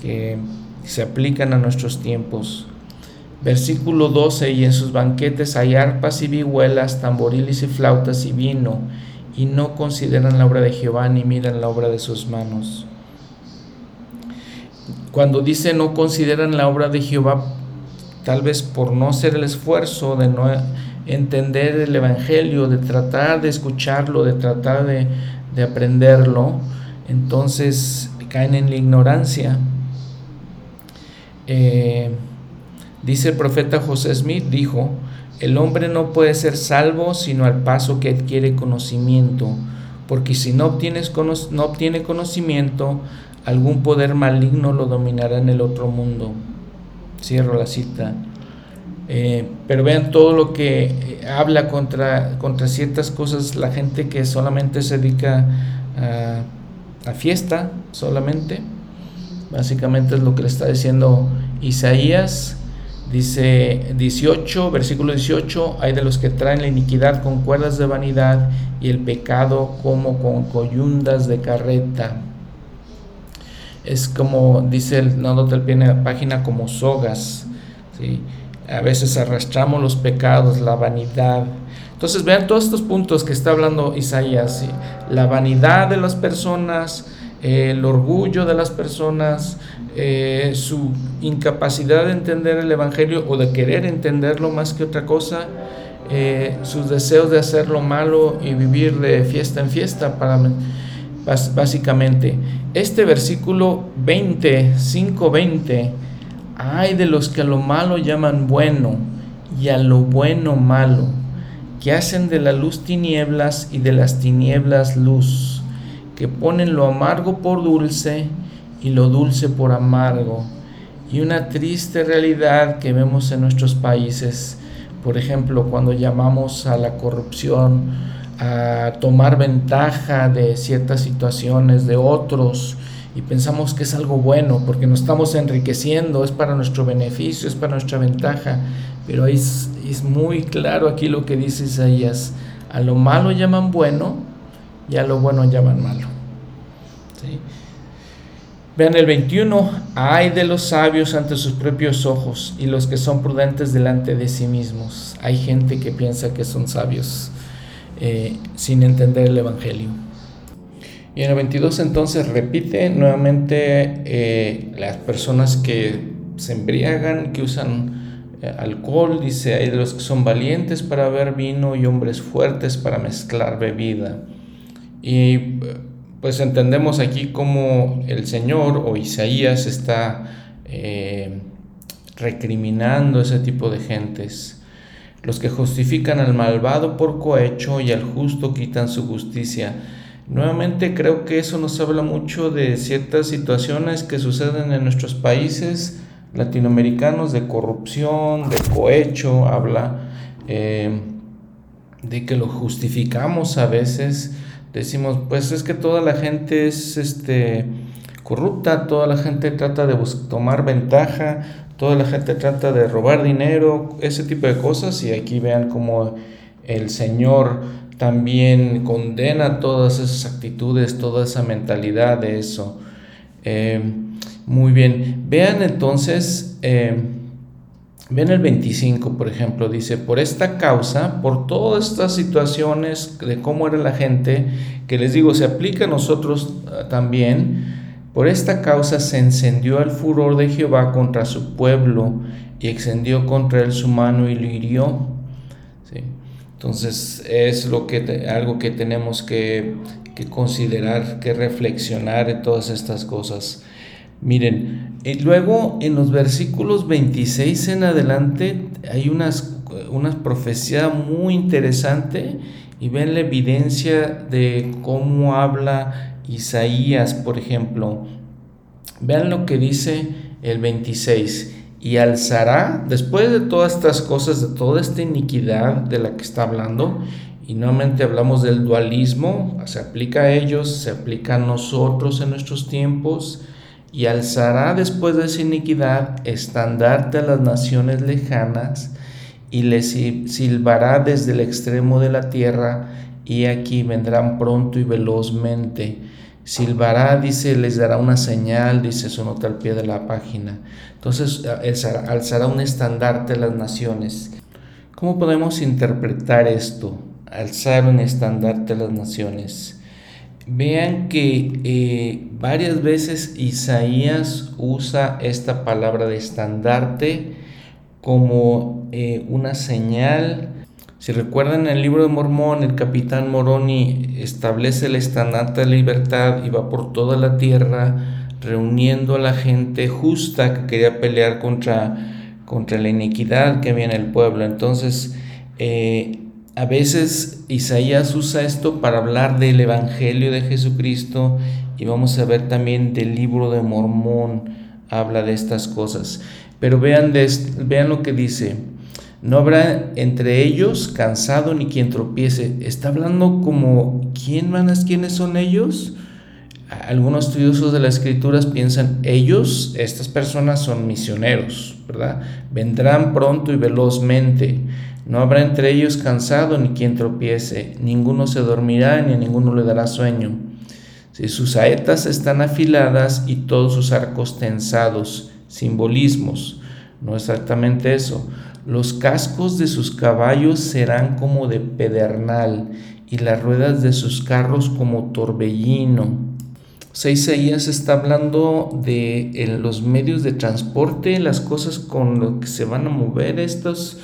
que se aplican a nuestros tiempos. Versículo 12, y en sus banquetes hay arpas y vihuelas, tamboriles y flautas y vino, y no consideran la obra de Jehová ni miran la obra de sus manos. Cuando dice no consideran la obra de Jehová, tal vez por no hacer el esfuerzo de no entender el Evangelio, de tratar de escucharlo, de tratar de, de aprenderlo, entonces caen en la ignorancia. Eh, Dice el profeta José Smith, dijo, el hombre no puede ser salvo sino al paso que adquiere conocimiento, porque si no, obtienes no obtiene conocimiento, algún poder maligno lo dominará en el otro mundo. Cierro la cita. Eh, pero vean todo lo que eh, habla contra, contra ciertas cosas la gente que solamente se dedica a, a fiesta, solamente. Básicamente es lo que le está diciendo Isaías Dice 18, versículo 18, hay de los que traen la iniquidad con cuerdas de vanidad y el pecado como con coyundas de carreta. Es como dice el nodo del pie en la página como sogas. ¿sí? A veces arrastramos los pecados, la vanidad. Entonces vean todos estos puntos que está hablando Isaías. La vanidad de las personas, el orgullo de las personas, eh, su incapacidad de entender el Evangelio o de querer entenderlo más que otra cosa, eh, sus deseos de hacer lo malo y vivir de fiesta en fiesta, para, básicamente. Este versículo 20, 5.20, hay de los que a lo malo llaman bueno y a lo bueno malo, que hacen de la luz tinieblas y de las tinieblas luz, que ponen lo amargo por dulce y lo dulce por amargo, y una triste realidad que vemos en nuestros países, por ejemplo, cuando llamamos a la corrupción, a tomar ventaja de ciertas situaciones de otros y pensamos que es algo bueno porque nos estamos enriqueciendo, es para nuestro beneficio, es para nuestra ventaja, pero es, es muy claro aquí lo que dice Isaías, a lo malo llaman bueno y a lo bueno llaman malo. ¿Sí? Vean el 21, hay de los sabios ante sus propios ojos y los que son prudentes delante de sí mismos. Hay gente que piensa que son sabios eh, sin entender el Evangelio. Y en el 22 entonces repite nuevamente eh, las personas que se embriagan, que usan eh, alcohol, dice, hay los que son valientes para beber vino y hombres fuertes para mezclar bebida. Y pues entendemos aquí como el Señor o Isaías está recriminando ese tipo de gentes. Los que justifican al malvado por cohecho y al justo quitan su justicia. Nuevamente creo que eso nos habla mucho de ciertas situaciones que suceden en nuestros países latinoamericanos de corrupción, de cohecho, habla eh, de que lo justificamos a veces decimos, pues es que toda la gente es este, corrupta, toda la gente trata de tomar ventaja, toda la gente trata de robar dinero, ese tipo de cosas, y aquí vean cómo el Señor también condena todas esas actitudes, toda esa mentalidad de eso. Eh, muy bien, vean entonces, eh, ven el 25, por ejemplo, dice, por esta causa, por todas estas situaciones de cómo era la gente, que les digo, se aplica a nosotros ah, también, por esta causa se encendió el furor de Jehová contra su pueblo y extendió contra él su mano y lo hirió. Entonces es lo que, algo que tenemos que, que considerar, que reflexionar en todas estas cosas. Miren, y luego en los versículos 26 en adelante hay unas, una profecía muy interesante y ven la evidencia de cómo habla Isaías, por ejemplo. Vean lo que dice el 26. Y alzará, después de todas estas cosas, de toda esta iniquidad de la que está hablando, y nuevamente hablamos del dualismo, se aplica a ellos, se aplica a nosotros en nuestros tiempos, y alzará después de esa iniquidad estandarte a las naciones lejanas y les silbará desde el extremo de la tierra y aquí vendrán pronto y velozmente. Silbará, dice, les dará una señal, dice su nota al pie de la página. Entonces alzará un estandarte a las naciones. ¿Cómo podemos interpretar esto? Alzar un estandarte a las naciones vean que eh, varias veces Isaías usa esta palabra de estandarte como eh, una señal. Si recuerdan en el libro de Mormón, el capitán Moroni establece el estandarte de libertad y va por toda la tierra reuniendo a la gente justa que quería pelear contra, contra la iniquidad que había en el pueblo. Entonces, eh, a veces Isaías usa esto para hablar del Evangelio de Jesucristo y vamos a ver también del libro de Mormón, habla de estas cosas. Pero vean, vean lo que dice, no habrá entre ellos cansado ni quien tropiece. Está hablando como, ¿quién? ¿Quiénes son ellos? Algunos estudiosos de las escrituras piensan, ellos, estas personas son misioneros, ¿verdad? Vendrán pronto y velozmente no habrá entre ellos cansado ni quien tropiece, ninguno se dormirá ni a ninguno le dará sueño. Si sus saetas están afiladas y todos sus arcos tensados, simbolismos, no exactamente eso. Los cascos de sus caballos serán como de pedernal y las ruedas de sus carros como torbellino. O Isaías está hablando de los medios de transporte, las cosas con lo que se van a mover estos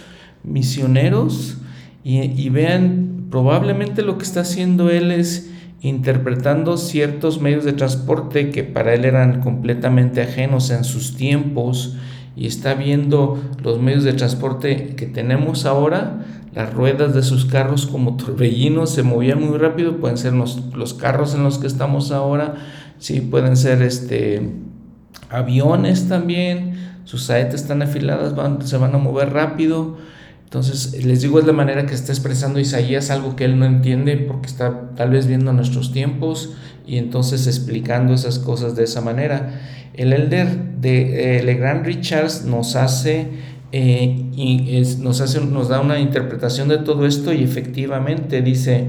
misioneros y, vean, probablemente lo que está haciendo él es interpretando ciertos medios de transporte que para él eran completamente ajenos en sus tiempos y está viendo los medios de transporte que tenemos ahora, las ruedas de sus carros como torbellinos se movían muy rápido, pueden ser los, los carros en los que estamos ahora, sí, pueden ser este, aviones también, sus saetas están afiladas, van, se van a mover rápido, entonces, les digo, es la manera que está expresando Isaías algo que él no entiende porque está tal vez viendo nuestros tiempos y entonces explicando esas cosas de esa manera. El elder de eh, Legrand Richards nos hace, eh, y nos hace, nos da una interpretación de todo esto y efectivamente dice,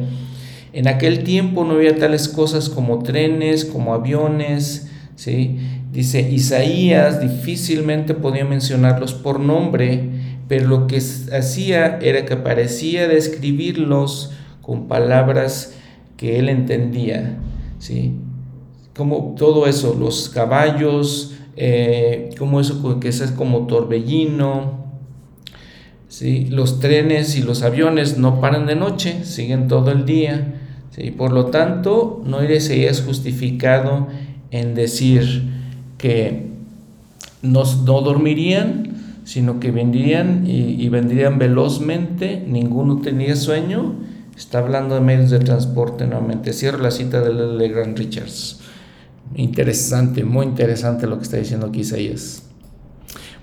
en aquel tiempo no había tales cosas como trenes, como aviones, ¿sí? Dice, Isaías difícilmente podía mencionarlos por nombre, pero lo que hacía era que parecía describirlos con palabras que él entendía, ¿sí? Como todo eso, los caballos, eh, como eso que es como torbellino, ¿sí? Los trenes y los aviones no paran de noche, siguen todo el día, ¿sí? Por lo tanto, no es justificado en decir que no, no dormirían, sino que vendrían y, vendrían velozmente, ninguno tenía sueño. Está hablando de medios de transporte nuevamente. Cierro la cita de Legrand Richards. Interesante, muy interesante lo que está diciendo aquí Isaías.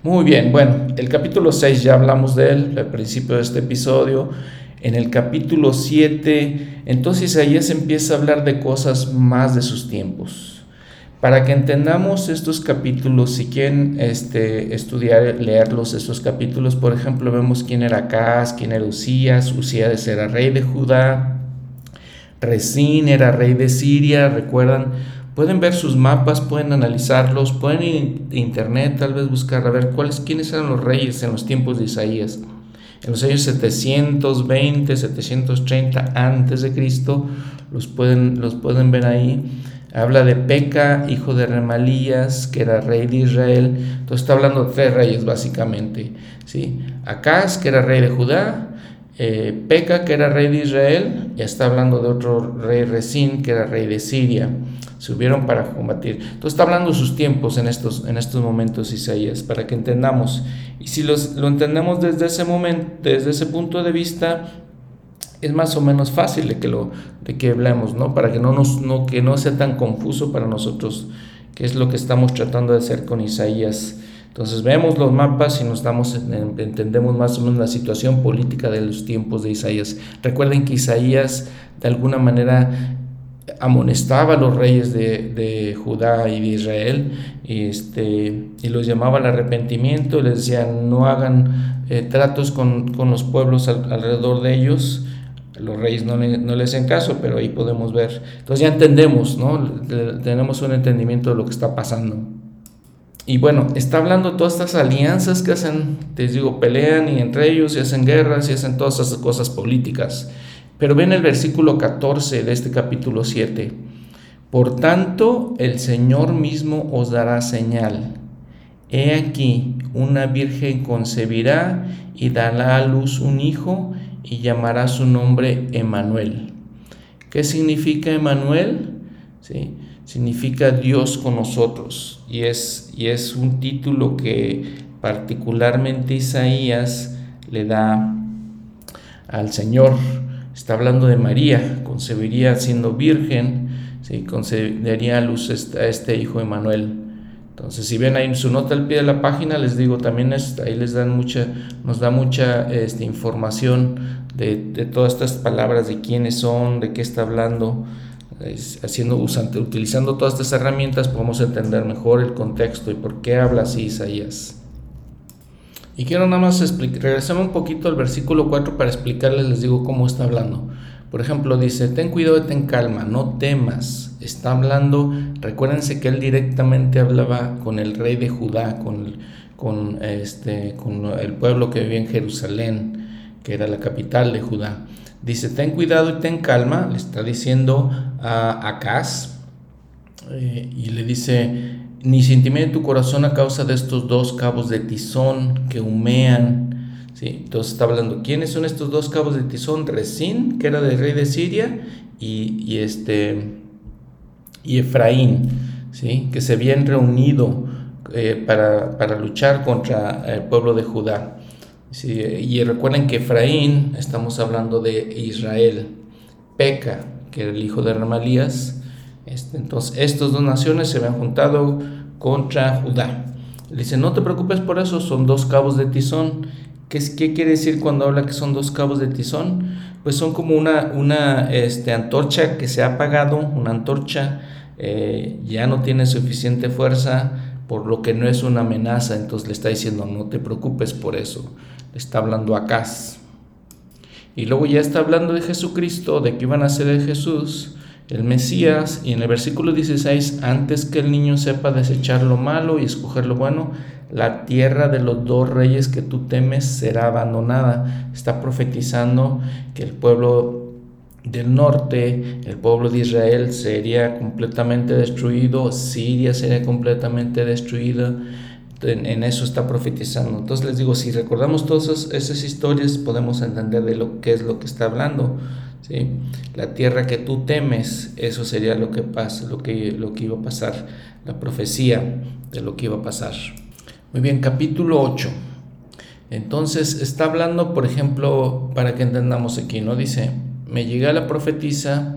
Muy bien, bueno, el capítulo 6 ya hablamos de él al principio de este episodio. En el capítulo 7 entonces Isaías empieza a hablar de cosas más de sus tiempos. Para que entendamos estos capítulos, si quieren este, estudiar, leerlos, estos capítulos, por ejemplo, vemos quién era Acaz, quién era Usías, Usías era rey de Judá, Resín era rey de Siria, recuerdan, pueden ver sus mapas, pueden analizarlos, pueden ir a internet, tal vez buscar a ver cuáles, quiénes eran los reyes en los tiempos de Isaías. En los años 720, 730 antes de Cristo, los pueden, los pueden ver ahí. Habla de Peca, hijo de Remalías, que era rey de Israel. Entonces está hablando de tres reyes básicamente. ¿sí? Acaz, que era rey de Judá. Eh, Peca, que era rey de Israel. Y está hablando de otro rey Resín, que era rey de Siria. Subieron para combatir. Entonces está hablando de sus tiempos en estos, en estos momentos Isaías, para que entendamos. Y si los, lo entendemos desde ese momento, desde ese punto de vista, es más o menos fácil de que lo de que hablemos, ¿no? Para que no nos no que no sea tan confuso para nosotros, que es lo que estamos tratando de hacer con Isaías. Entonces vemos los mapas y nos damos entendemos más o menos la situación política de los tiempos de Isaías. Recuerden que Isaías de alguna manera amonestaba a los reyes de, Judá y de Israel y, este, y los llamaba al arrepentimiento les decía no hagan eh, tratos con, con, los pueblos alrededor de ellos los reyes no le, hacen caso, pero ahí podemos ver. Entonces ya entendemos, ¿no? Tenemos un entendimiento de lo que está pasando. Y bueno, está hablando de todas estas alianzas que hacen, te digo, pelean y entre ellos y hacen guerras y hacen todas esas cosas políticas. Pero ven el versículo 14 de este capítulo 7. Por tanto, el Señor mismo os dará señal. He aquí, una virgen concebirá y dará a luz un hijo y llamará su nombre Emanuel. ¿Qué significa Emanuel? ¿Sí? Significa Dios con nosotros y es, y es un título que particularmente Isaías le da al Señor. Está hablando de María, concebiría siendo virgen, ¿sí? concedería a luz a este hijo Emanuel. Entonces, si ven ahí en su nota al pie de la página, les digo, también ahí les dan mucha, nos da mucha este, información de, todas estas palabras, de quiénes son, de qué está hablando. haciendo, usando, utilizando todas estas herramientas podemos entender mejor el contexto y por qué habla así Isaías. Y quiero nada más regresamos un poquito al versículo 4 para explicarles, les digo cómo está hablando. Por ejemplo, dice, ten cuidado y ten calma, no temas. Está hablando, recuérdense que él directamente hablaba con el rey de Judá, con, con, este, con el pueblo que vivía en Jerusalén, que era la capital de Judá. Dice, ten cuidado y ten calma, le está diciendo a Acaz, eh, y le dice, ni se intimide tu corazón a causa de estos dos cabos de tizón que humean entonces está hablando, ¿quiénes son estos dos cabos de Tizón? Resín, que era del rey de Siria, y, este, y Efraín, ¿sí? que se habían reunido eh, para, luchar contra el pueblo de Judá. Y recuerden que Efraín, estamos hablando de Israel, Peca, que era el hijo de Ramalías. Este, entonces, estas dos naciones se habían juntado contra Judá. Le dice, no te preocupes por eso, son dos cabos de tizón ¿Qué, quiere decir cuando habla que son dos cabos de tizón? Pues son como una, una este, antorcha que se ha apagado, una antorcha eh, ya no tiene suficiente fuerza, por lo que no es una amenaza, entonces le está diciendo no te preocupes por eso, le está hablando a Acaz. Y luego ya está hablando de Jesucristo, de que iban a ser de Jesús, el Mesías, y en el versículo 16, antes que el niño sepa desechar lo malo y escoger lo bueno, la tierra de los dos reyes que tú temes será abandonada. Está profetizando que el pueblo del norte, el pueblo de Israel sería completamente destruido, Siria sería completamente destruida. En, eso está profetizando. Entonces les digo, si recordamos todas esas, historias, podemos entender de lo que es lo que está hablando. ¿sí? La tierra que tú temes, eso sería lo que pasa, lo que, lo que iba a pasar, la profecía de lo que iba a pasar. Muy bien, capítulo 8. Entonces está hablando, por ejemplo, para que entendamos aquí, ¿no? Dice, me llega la profetisa,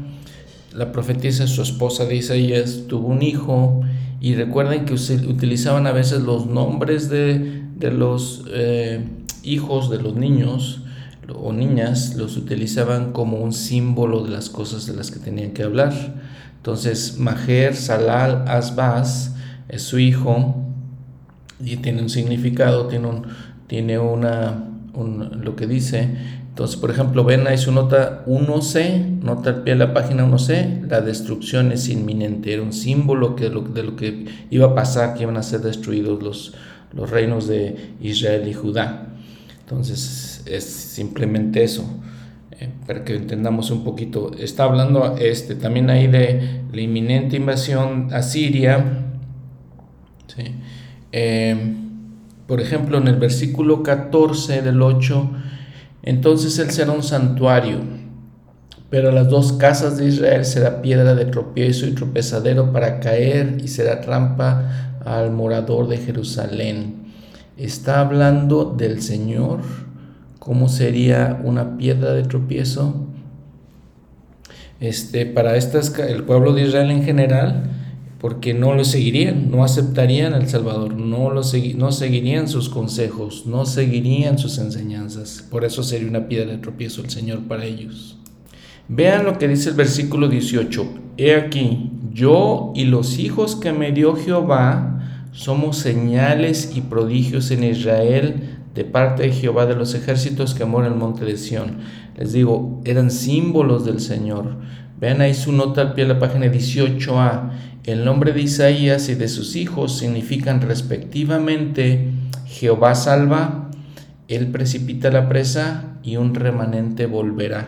la profetisa, su esposa de Isaías, tuvo un hijo, y recuerden que utilizaban a veces los nombres de, los eh, hijos de los niños, o niñas los utilizaban como un símbolo de las cosas de las que tenían que hablar. Entonces, Maher Salal Asbaz es su hijo y tiene un significado, tiene, un, tiene una, lo que dice. Entonces, por ejemplo, ven ahí su nota 1C, nota al pie de la página 1C, la destrucción es inminente, era un símbolo que de lo que iba a pasar, que iban a ser destruidos los, los reinos de Israel y Judá. Entonces, es simplemente eso, eh, para que entendamos un poquito. Está hablando este, también ahí de la inminente invasión a Siria. Eh, por ejemplo, en el versículo 14 del 8, entonces él será un santuario, pero las dos casas de Israel será piedra de tropiezo y tropezadero para caer y será trampa al morador de Jerusalén. Está hablando del Señor, cómo sería una piedra de tropiezo. Este, para estas, el pueblo de Israel en general, porque no lo seguirían, no aceptarían al Salvador, no, lo no seguirían sus consejos, no seguirían sus enseñanzas. Por eso sería una piedra de tropiezo el Señor para ellos. Vean lo que dice el versículo 18. He aquí, yo y los hijos que me dio Jehová somos señales y prodigios en Israel de parte de Jehová de los ejércitos que mora en el monte de Sión. Les digo, eran símbolos del Señor. Vean ahí su nota al pie de la página 18a. El nombre de Isaías y de sus hijos significan respectivamente Jehová salva, Él precipita la presa y un remanente volverá.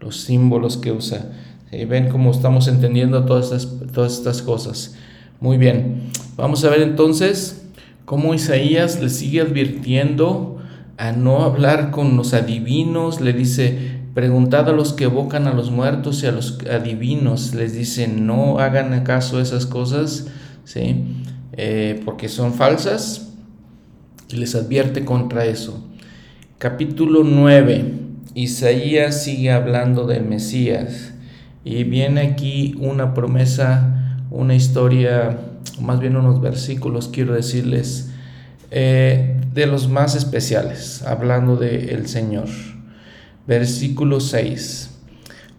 Los símbolos que usa. Ven cómo estamos entendiendo todas estas, todas estas cosas. Muy bien, vamos a ver entonces cómo Isaías le sigue advirtiendo a no hablar con los adivinos, le dice, preguntad a los que evocan a los muertos y a los adivinos, les dice, no hagan caso a esas cosas, ¿sí? Eh, porque son falsas, y les advierte contra eso. Capítulo 9, Isaías sigue hablando del Mesías, y viene aquí una promesa una historia, más bien unos versículos, quiero decirles, eh, de los más especiales, hablando del el Señor. Versículo 6.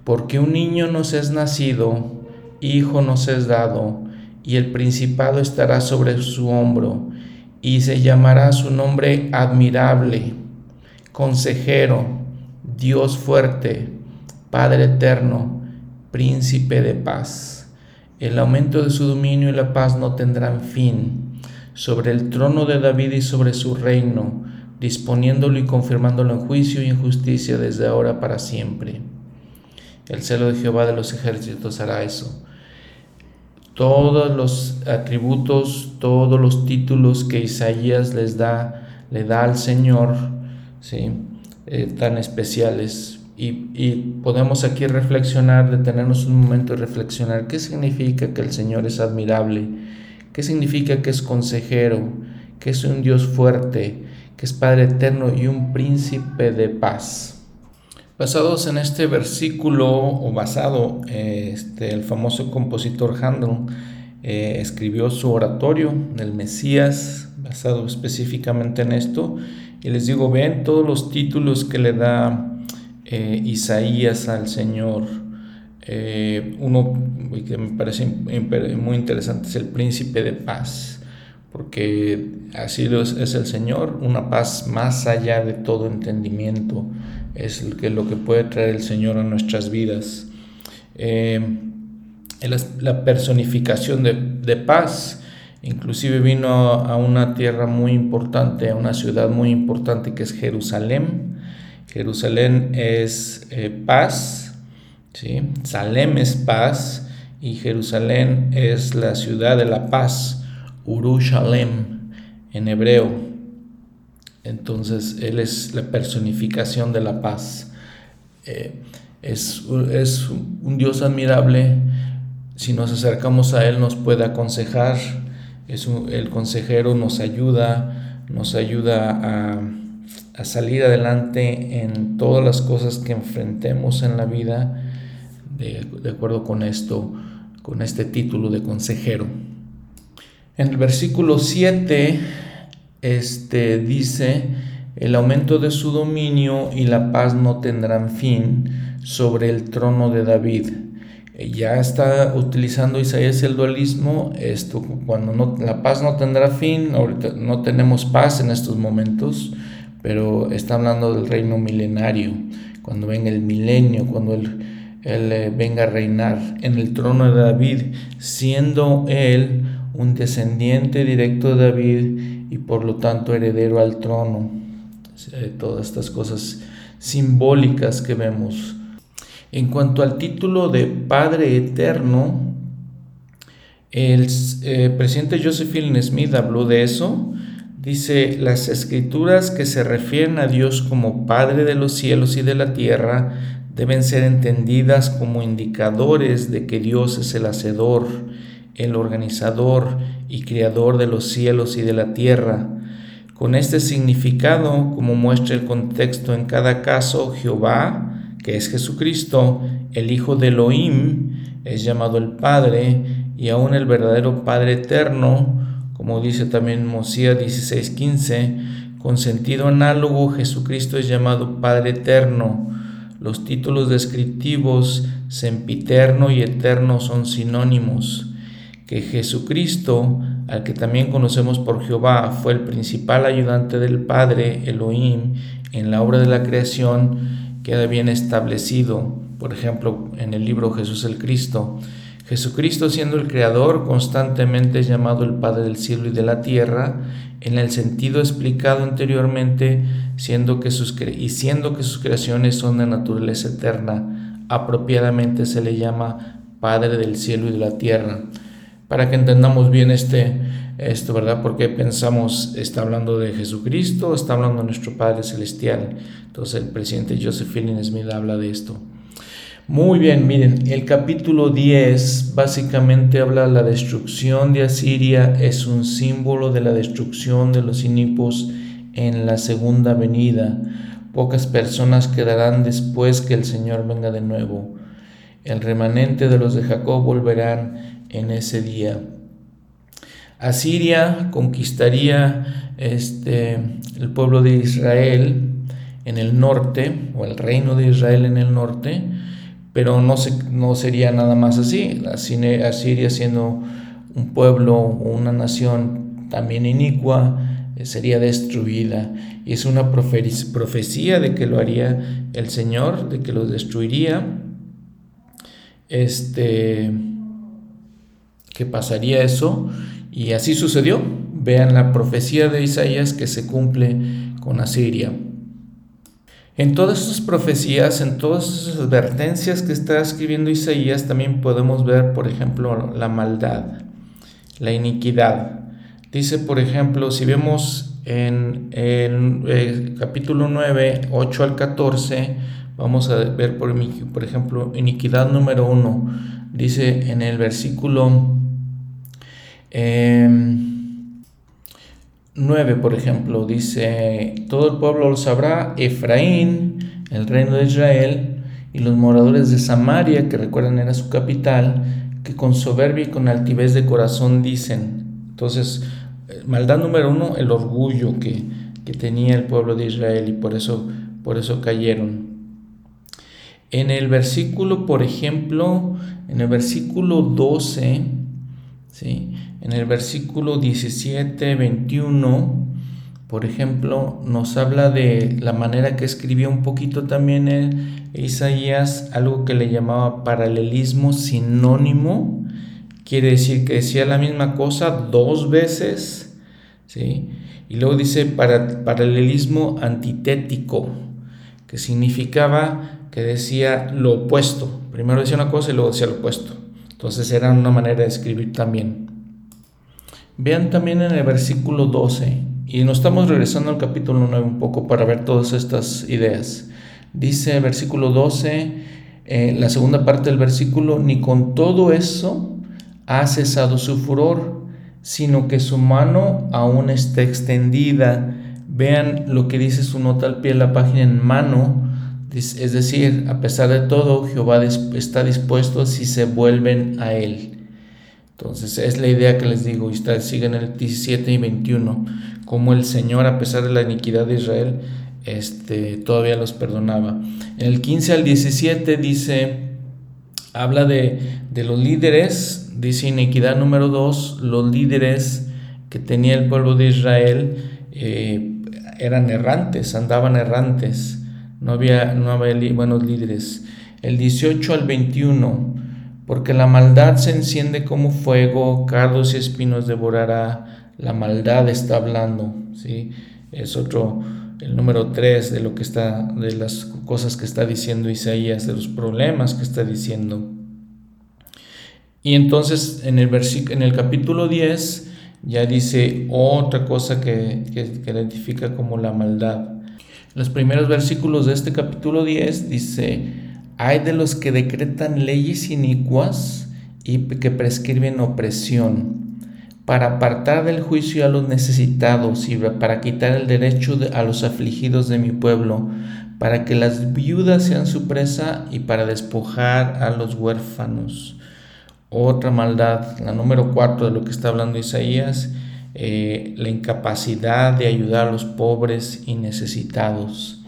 Porque un niño nos es nacido, hijo nos es dado, y el principado estará sobre su hombro, y se llamará su nombre admirable, consejero, Dios fuerte, Padre eterno, príncipe de paz. El aumento de su dominio y la paz no tendrán fin sobre el trono de David y sobre su reino, disponiéndolo y confirmándolo en juicio y en justicia desde ahora para siempre. El celo de Jehová de los ejércitos hará eso. Todos los atributos, todos los títulos que Isaías les da, le da al Señor, ¿sí? Eh, tan especiales, y, podemos aquí reflexionar, detenernos un momento y reflexionar qué significa que el Señor es admirable, qué significa que es consejero, que es un Dios fuerte, que es Padre eterno y un príncipe de paz. Basados en este versículo, o basado, este, el famoso compositor Handel eh, escribió su oratorio del Mesías, basado específicamente en esto, y les digo, ven todos los títulos que le da eh, Isaías al Señor. Eh, uno que me parece muy interesante es el príncipe de paz, porque así es el Señor, una paz más allá de todo entendimiento, es lo que, puede traer el Señor a nuestras vidas. Eh, la personificación de, de, paz, inclusive vino a una tierra muy importante, a una ciudad muy importante que es Jerusalén, Jerusalén es eh, paz, ¿sí? Salem es paz y Jerusalén es la ciudad de la paz, Urushalem en hebreo. Entonces Él es la personificación de la paz. Eh, es, es un Dios admirable. Si nos acercamos a Él nos puede aconsejar. Es el consejero nos ayuda, nos ayuda a a salir adelante en todas las cosas que enfrentemos en la vida, de, acuerdo con esto, con este título de consejero. En el versículo 7 este, dice, el aumento de su dominio y la paz no tendrán fin sobre el trono de David. Eh, ya está utilizando Isaías el dualismo, esto cuando no, la paz no tendrá fin, ahorita no tenemos paz en estos momentos, pero está hablando del reino milenario, cuando venga el milenio, cuando él, él eh, venga a reinar en el trono de David, siendo él un descendiente directo de David y por lo tanto heredero al trono. Todas estas cosas simbólicas que vemos. En cuanto al título de Padre Eterno, el eh, presidente Josephine Smith habló de eso. Dice, las escrituras que se refieren a Dios como Padre de los cielos y de la tierra deben ser entendidas como indicadores de que Dios es el hacedor, el organizador y creador de los cielos y de la tierra. Con este significado, como muestra el contexto en cada caso, Jehová, que es Jesucristo, el Hijo de Elohim, es llamado el Padre, y aún el verdadero Padre eterno, como dice también Mosías 16:15, con sentido análogo, Jesucristo es llamado Padre eterno. Los títulos descriptivos sempiterno y eterno son sinónimos que Jesucristo, al que también conocemos por Jehová, fue el principal ayudante del Padre Elohim en la obra de la creación, queda bien establecido, por ejemplo, en el libro Jesús el Cristo. Jesucristo siendo el Creador constantemente es llamado el Padre del cielo y de la tierra, en el sentido explicado anteriormente, siendo que sus y siendo que sus creaciones son de naturaleza eterna, apropiadamente se le llama Padre del cielo y de la tierra para que entendamos bien este, esto, ¿verdad? Porque pensamos, está hablando de Jesucristo, está hablando de nuestro Padre Celestial. Entonces el presidente Joseph Smith habla de esto. Muy bien, miren, el capítulo 10 básicamente habla de la destrucción de Asiria, es un símbolo de la destrucción de los inipos en la segunda venida. Pocas personas quedarán después que el Señor venga de nuevo. El remanente de los de Jacob volverán en ese día. Asiria conquistaría este, el pueblo de Israel en el norte, o el reino de Israel en el norte, pero no, se, no sería nada más así. Asiria siendo un pueblo o una nación también inicua, eh, sería destruida. Y es una profecía de que lo haría el Señor, de que lo destruiría. Este que pasaría eso y así sucedió. Vean la profecía de Isaías que se cumple con Asiria. En todas esas profecías, en todas esas advertencias que está escribiendo Isaías, también podemos ver, por ejemplo, la maldad, la iniquidad. Dice, por ejemplo, si vemos en el eh, capítulo 9, 8 al 14, vamos a ver, por, por ejemplo, iniquidad número 1. Dice en el versículo 9, em, por ejemplo, dice, todo el pueblo lo sabrá, Efraín, el reino de Israel, y los moradores de Samaria, que recuerdan era su capital, que con soberbia y con altivez de corazón dicen. Entonces, eh, maldad número uno, el orgullo que, que tenía el pueblo de Israel y por eso, por eso cayeron. En el versículo, por ejemplo, en el versículo 12, ¿sí? En el versículo 17, 21, por ejemplo, nos habla de la manera que escribió un poquito también Isaías, algo que le llamaba paralelismo sinónimo. Quiere decir que decía la misma cosa dos veces, ¿sí? Y luego dice para, paralelismo antitético, que significaba que decía lo opuesto. Primero decía una cosa y luego decía lo opuesto. Entonces era una manera de escribir también. Vean también en el versículo 12, y nos estamos regresando al capítulo 9 un poco para ver todas estas ideas. Dice el versículo 12, eh, la segunda parte del versículo, ni con todo eso ha cesado su furor, sino que su mano aún está extendida. Vean lo que dice su nota al pie de la página en mano, es decir, a pesar de todo, Jehová está dispuesto si se vuelven a él. Entonces es la idea que les digo, y está, siguen el 17 y 21. cómo el Señor, a pesar de la iniquidad de Israel, este, todavía los perdonaba. En el 15 al 17 dice, habla de, los líderes, dice iniquidad número 2, los líderes que tenía el pueblo de Israel eh, eran errantes, andaban errantes, no había, no había buenos líderes. El 18 al 21, porque la maldad se enciende como fuego, cardos y espinos devorará, la maldad está hablando, ¿sí? Es otro el número 3 de lo que está, de las cosas que está diciendo Isaías, de los problemas que está diciendo. Y entonces en el, en el capítulo 10 ya dice otra cosa que, que, identifica como la maldad. Los primeros versículos de este capítulo 10 dice, hay de los que decretan leyes inicuas y que prescriben opresión para apartar del juicio a los necesitados y para quitar el derecho a los afligidos de mi pueblo, para que las viudas sean su presa y para despojar a los huérfanos. Otra maldad, la número cuatro de lo que está hablando Isaías, eh, la incapacidad de ayudar a los pobres y necesitados.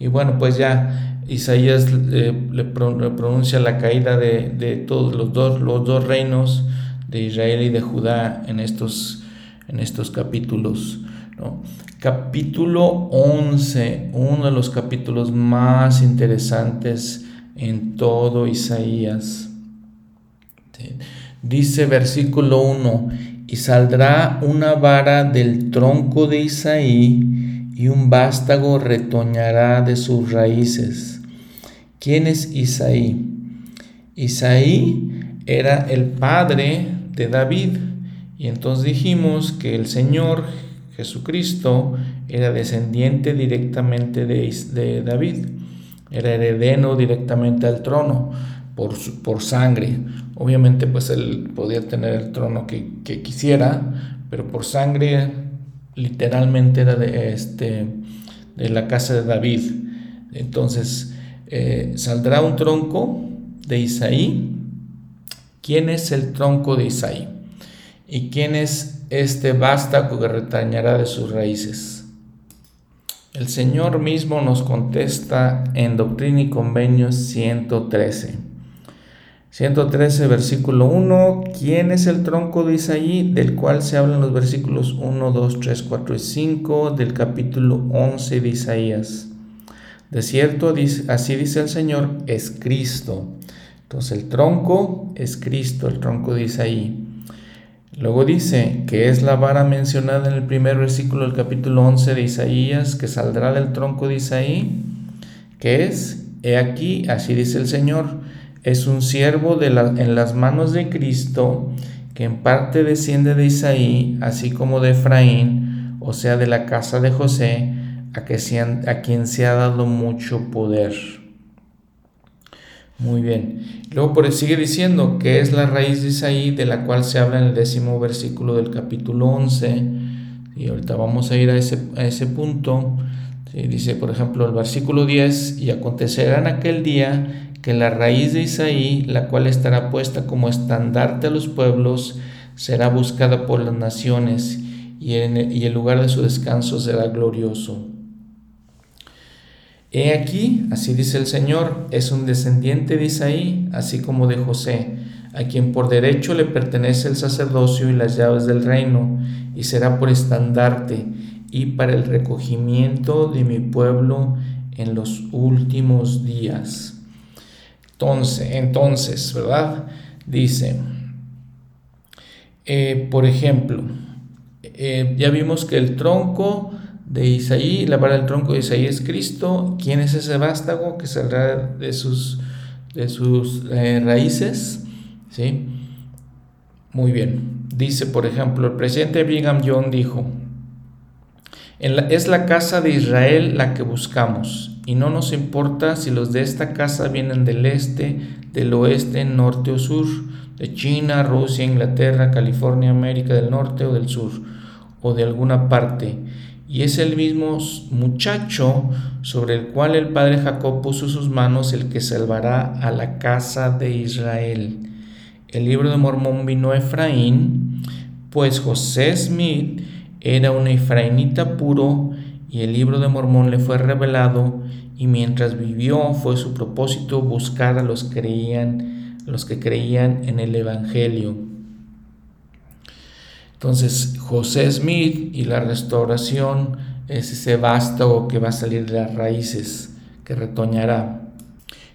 Y bueno, pues ya Isaías eh, le, pronuncia la caída de, todos los dos, los dos reinos de Israel y de Judá en estos, en estos capítulos. Capítulo 11, uno de los capítulos más interesantes en todo Isaías. Dice versículo 1, y saldrá una vara del tronco de Isaí y un vástago retoñará de sus raíces. ¿Quién es Isaí? Isaí era el padre de David. Y entonces dijimos que el Señor Jesucristo era descendiente directamente de, de David, era heredero directamente al trono por, por sangre. Obviamente pues él podía tener el trono que, quisiera, pero por sangre literalmente era de, este, de la casa de David. Entonces eh, saldrá un tronco de Isaí ¿Quién es el tronco de Isaí? ¿Y quién es este vástago que retañará de sus raíces? El Señor mismo nos contesta en Doctrina y Convenios 113. 113, versículo 1. ¿Quién es el tronco de Isaí? Del cual se hablan los versículos 1, 2, 3, 4 y 5 del capítulo 11 de Isaías. De cierto, así dice el Señor, es Cristo entonces el tronco es Cristo, el tronco de Isaí. Luego dice que es la vara mencionada en el primer versículo del capítulo 11 de Isaías, que saldrá del tronco de Isaí, que es, he aquí, así dice el Señor, es un siervo de en las manos de Cristo, que en parte desciende de Isaí, así como de Efraín, o sea, de la casa de José, a, que a quien se ha dado mucho poder. Muy bien. Luego por sigue diciendo que es la raíz de Isaí de la cual se habla en el décimo versículo del capítulo 11. Y ahorita vamos a ir a ese, a ese punto. Dice, por ejemplo, el versículo 10, y acontecerá en aquel día que la raíz de Isaí, la cual estará puesta como estandarte a los pueblos, será buscada por las naciones, y, en, y el lugar de su descanso será glorioso. He aquí, así dice el Señor, es un descendiente de Isaí, así como de José, a quien por derecho le pertenece el sacerdocio y las llaves del reino, y será por estandarte y para el recogimiento de mi pueblo en los últimos días. Entonces, entonces ¿verdad? Dice, eh, por ejemplo, eh, ya vimos que el tronco de Isaí, la vara del tronco de Isaí es Cristo. ¿Quién es ese vástago que saldrá de sus, de sus eh, raíces? ¿Sí? Muy bien. Dice, por ejemplo, el presidente Brigham Young dijo, es la casa de Israel la que buscamos, y no nos importa si los de esta casa vienen del este, del oeste, norte o sur, de China, Rusia, Inglaterra, California, América del Norte o del Sur, o de alguna parte y es el mismo muchacho sobre el cual el padre Jacob puso sus manos el que salvará a la casa de Israel. El libro de Mormón vino a Efraín, pues José Smith era un efrainita puro y el libro de Mormón le fue revelado y mientras vivió fue su propósito buscar a los, los que creían en el Evangelio. Entonces José Smith y la restauración es ese vástago que va a salir de las raíces, que retoñará.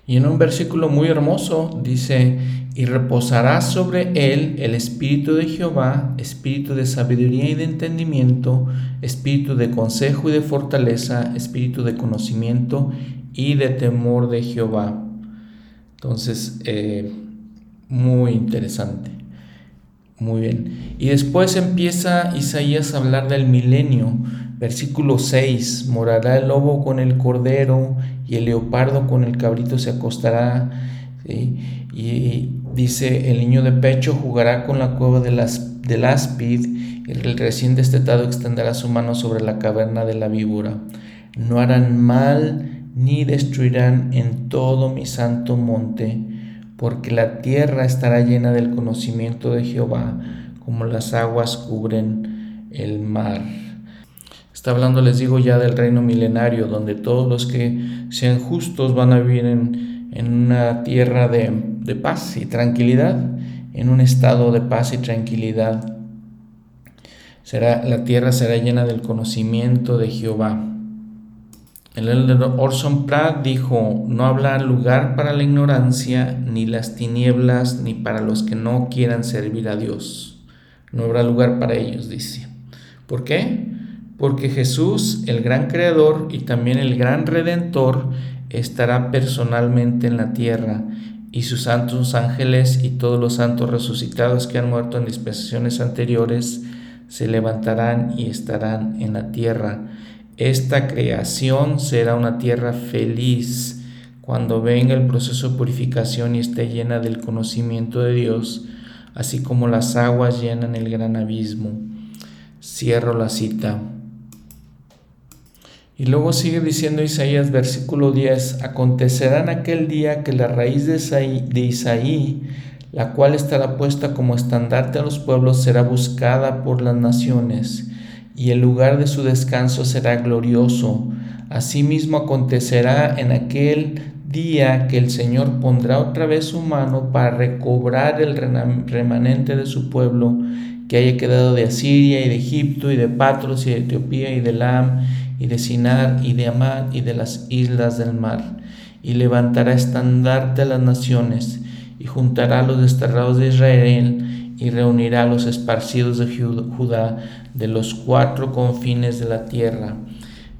Y en un versículo muy hermoso dice, y reposará sobre él el espíritu de Jehová, espíritu de sabiduría y de entendimiento, espíritu de consejo y de fortaleza, espíritu de conocimiento y de temor de Jehová. Entonces, eh, muy interesante. Muy bien. Y después empieza Isaías a hablar del milenio. Versículo 6, morará el lobo con el cordero y el leopardo con el cabrito se acostará. Y dice, el niño de pecho jugará con la cueva de las, del áspid el recién destetado extenderá su mano sobre la caverna de la víbora. No harán mal ni destruirán en todo mi santo monte, porque la tierra estará llena del conocimiento de Jehová, como las aguas cubren el mar. Está hablando, les digo, ya del reino milenario, donde todos los que sean justos van a vivir en, una tierra de, de paz y tranquilidad, en un estado de paz y tranquilidad. Será, la tierra será llena del conocimiento de Jehová. El Orson Pratt dijo, no habrá lugar para la ignorancia, ni las tinieblas, ni para los que no quieran servir a Dios. No habrá lugar para ellos, dice. ¿Por qué? porque Jesús, el gran creador y también el gran redentor, estará personalmente en la tierra y sus santos ángeles y todos los santos resucitados que han muerto en dispensaciones anteriores se levantarán y estarán en la tierra. Esta creación será una tierra feliz cuando venga el proceso de purificación y esté llena del conocimiento de Dios, así como las aguas llenan el gran abismo. Cierro la cita. Y luego sigue diciendo Isaías versículo 10, acontecerá en aquel día que la raíz de Isaí, de Isaí, la cual estará puesta como estandarte a los pueblos, será buscada por las naciones, y el lugar de su descanso será glorioso. Asimismo acontecerá en aquel día que el Señor pondrá otra vez su mano para recobrar el remanente de su pueblo que haya quedado de Asiria y de Egipto y de Patros y de Etiopía y de Lam y de Sinar y de Amad y de las islas del mar, y levantará estandarte a las naciones, y juntará a los desterrados de Israel, y reunirá a los esparcidos de Judá de los cuatro confines de la tierra.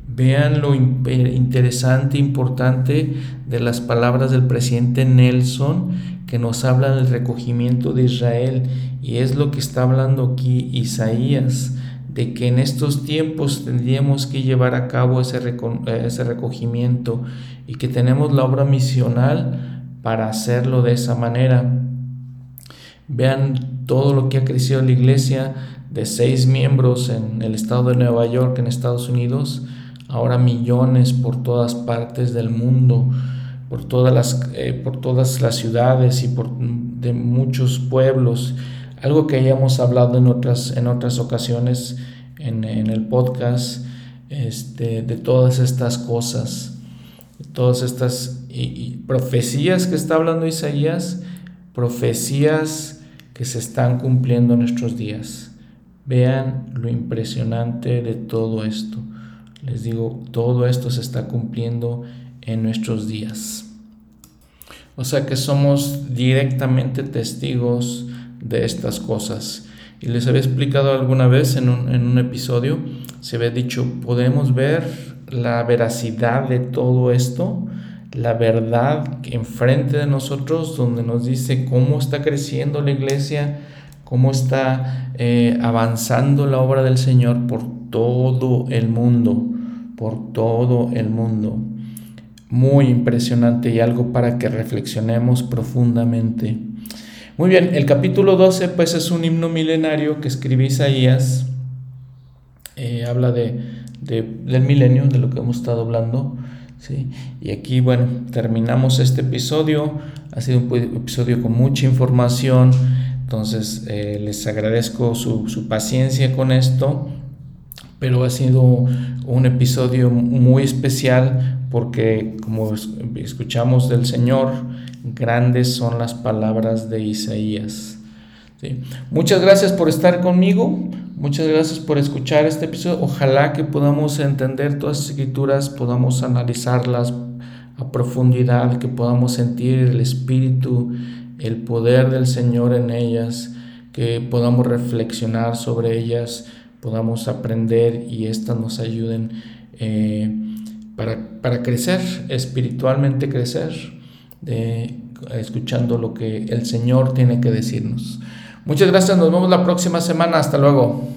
Vean lo interesante e importante de las palabras del presidente Nelson que nos habla del recogimiento de Israel y es lo que está hablando aquí Isaías de que en estos tiempos tendríamos que llevar a cabo ese, ese recogimiento y que tenemos la obra misional para hacerlo de esa manera. Vean todo lo que ha crecido la iglesia de seis miembros en el estado de Nueva York, en Estados Unidos, ahora millones por todas partes del mundo, por todas las, eh, por todas las ciudades y por de muchos pueblos. Algo que hayamos hablado en otras, en otras ocasiones en, el podcast, este, de todas estas cosas, todas estas profecías que está hablando Isaías, profecías que se están cumpliendo en nuestros días. Vean lo impresionante de todo esto. Les digo, todo esto se está cumpliendo en nuestros días. O sea que somos directamente testigos de estas cosas. Y les había explicado alguna vez en un, en un episodio, se había dicho, podemos ver la veracidad de todo esto, la verdad enfrente de nosotros, donde nos dice cómo está creciendo la iglesia, cómo está eh, avanzando la obra del Señor por todo el mundo, por todo el mundo. Muy impresionante y algo para que reflexionemos profundamente. Muy bien, el capítulo 12 pues es un himno milenario que escribió Isaías. Eh, habla de, del milenio, de lo que hemos estado hablando. ¿Sí? Y aquí, bueno, terminamos este episodio. Ha sido un episodio con mucha información. Entonces, eh, les agradezco su, su, paciencia con esto. pero ha sido un episodio muy especial porque como escuchamos del Señor, grandes son las palabras de Isaías. Muchas gracias por estar conmigo, muchas gracias por escuchar este episodio. Ojalá que podamos entender todas las escrituras, podamos analizarlas a profundidad, que podamos sentir el Espíritu, el poder del Señor en ellas, que podamos reflexionar sobre ellas, podamos aprender y éstas nos ayuden eh, para, para, crecer, espiritualmente crecer, escuchando lo que el Señor tiene que decirnos. Muchas gracias, nos vemos la próxima semana, hasta luego.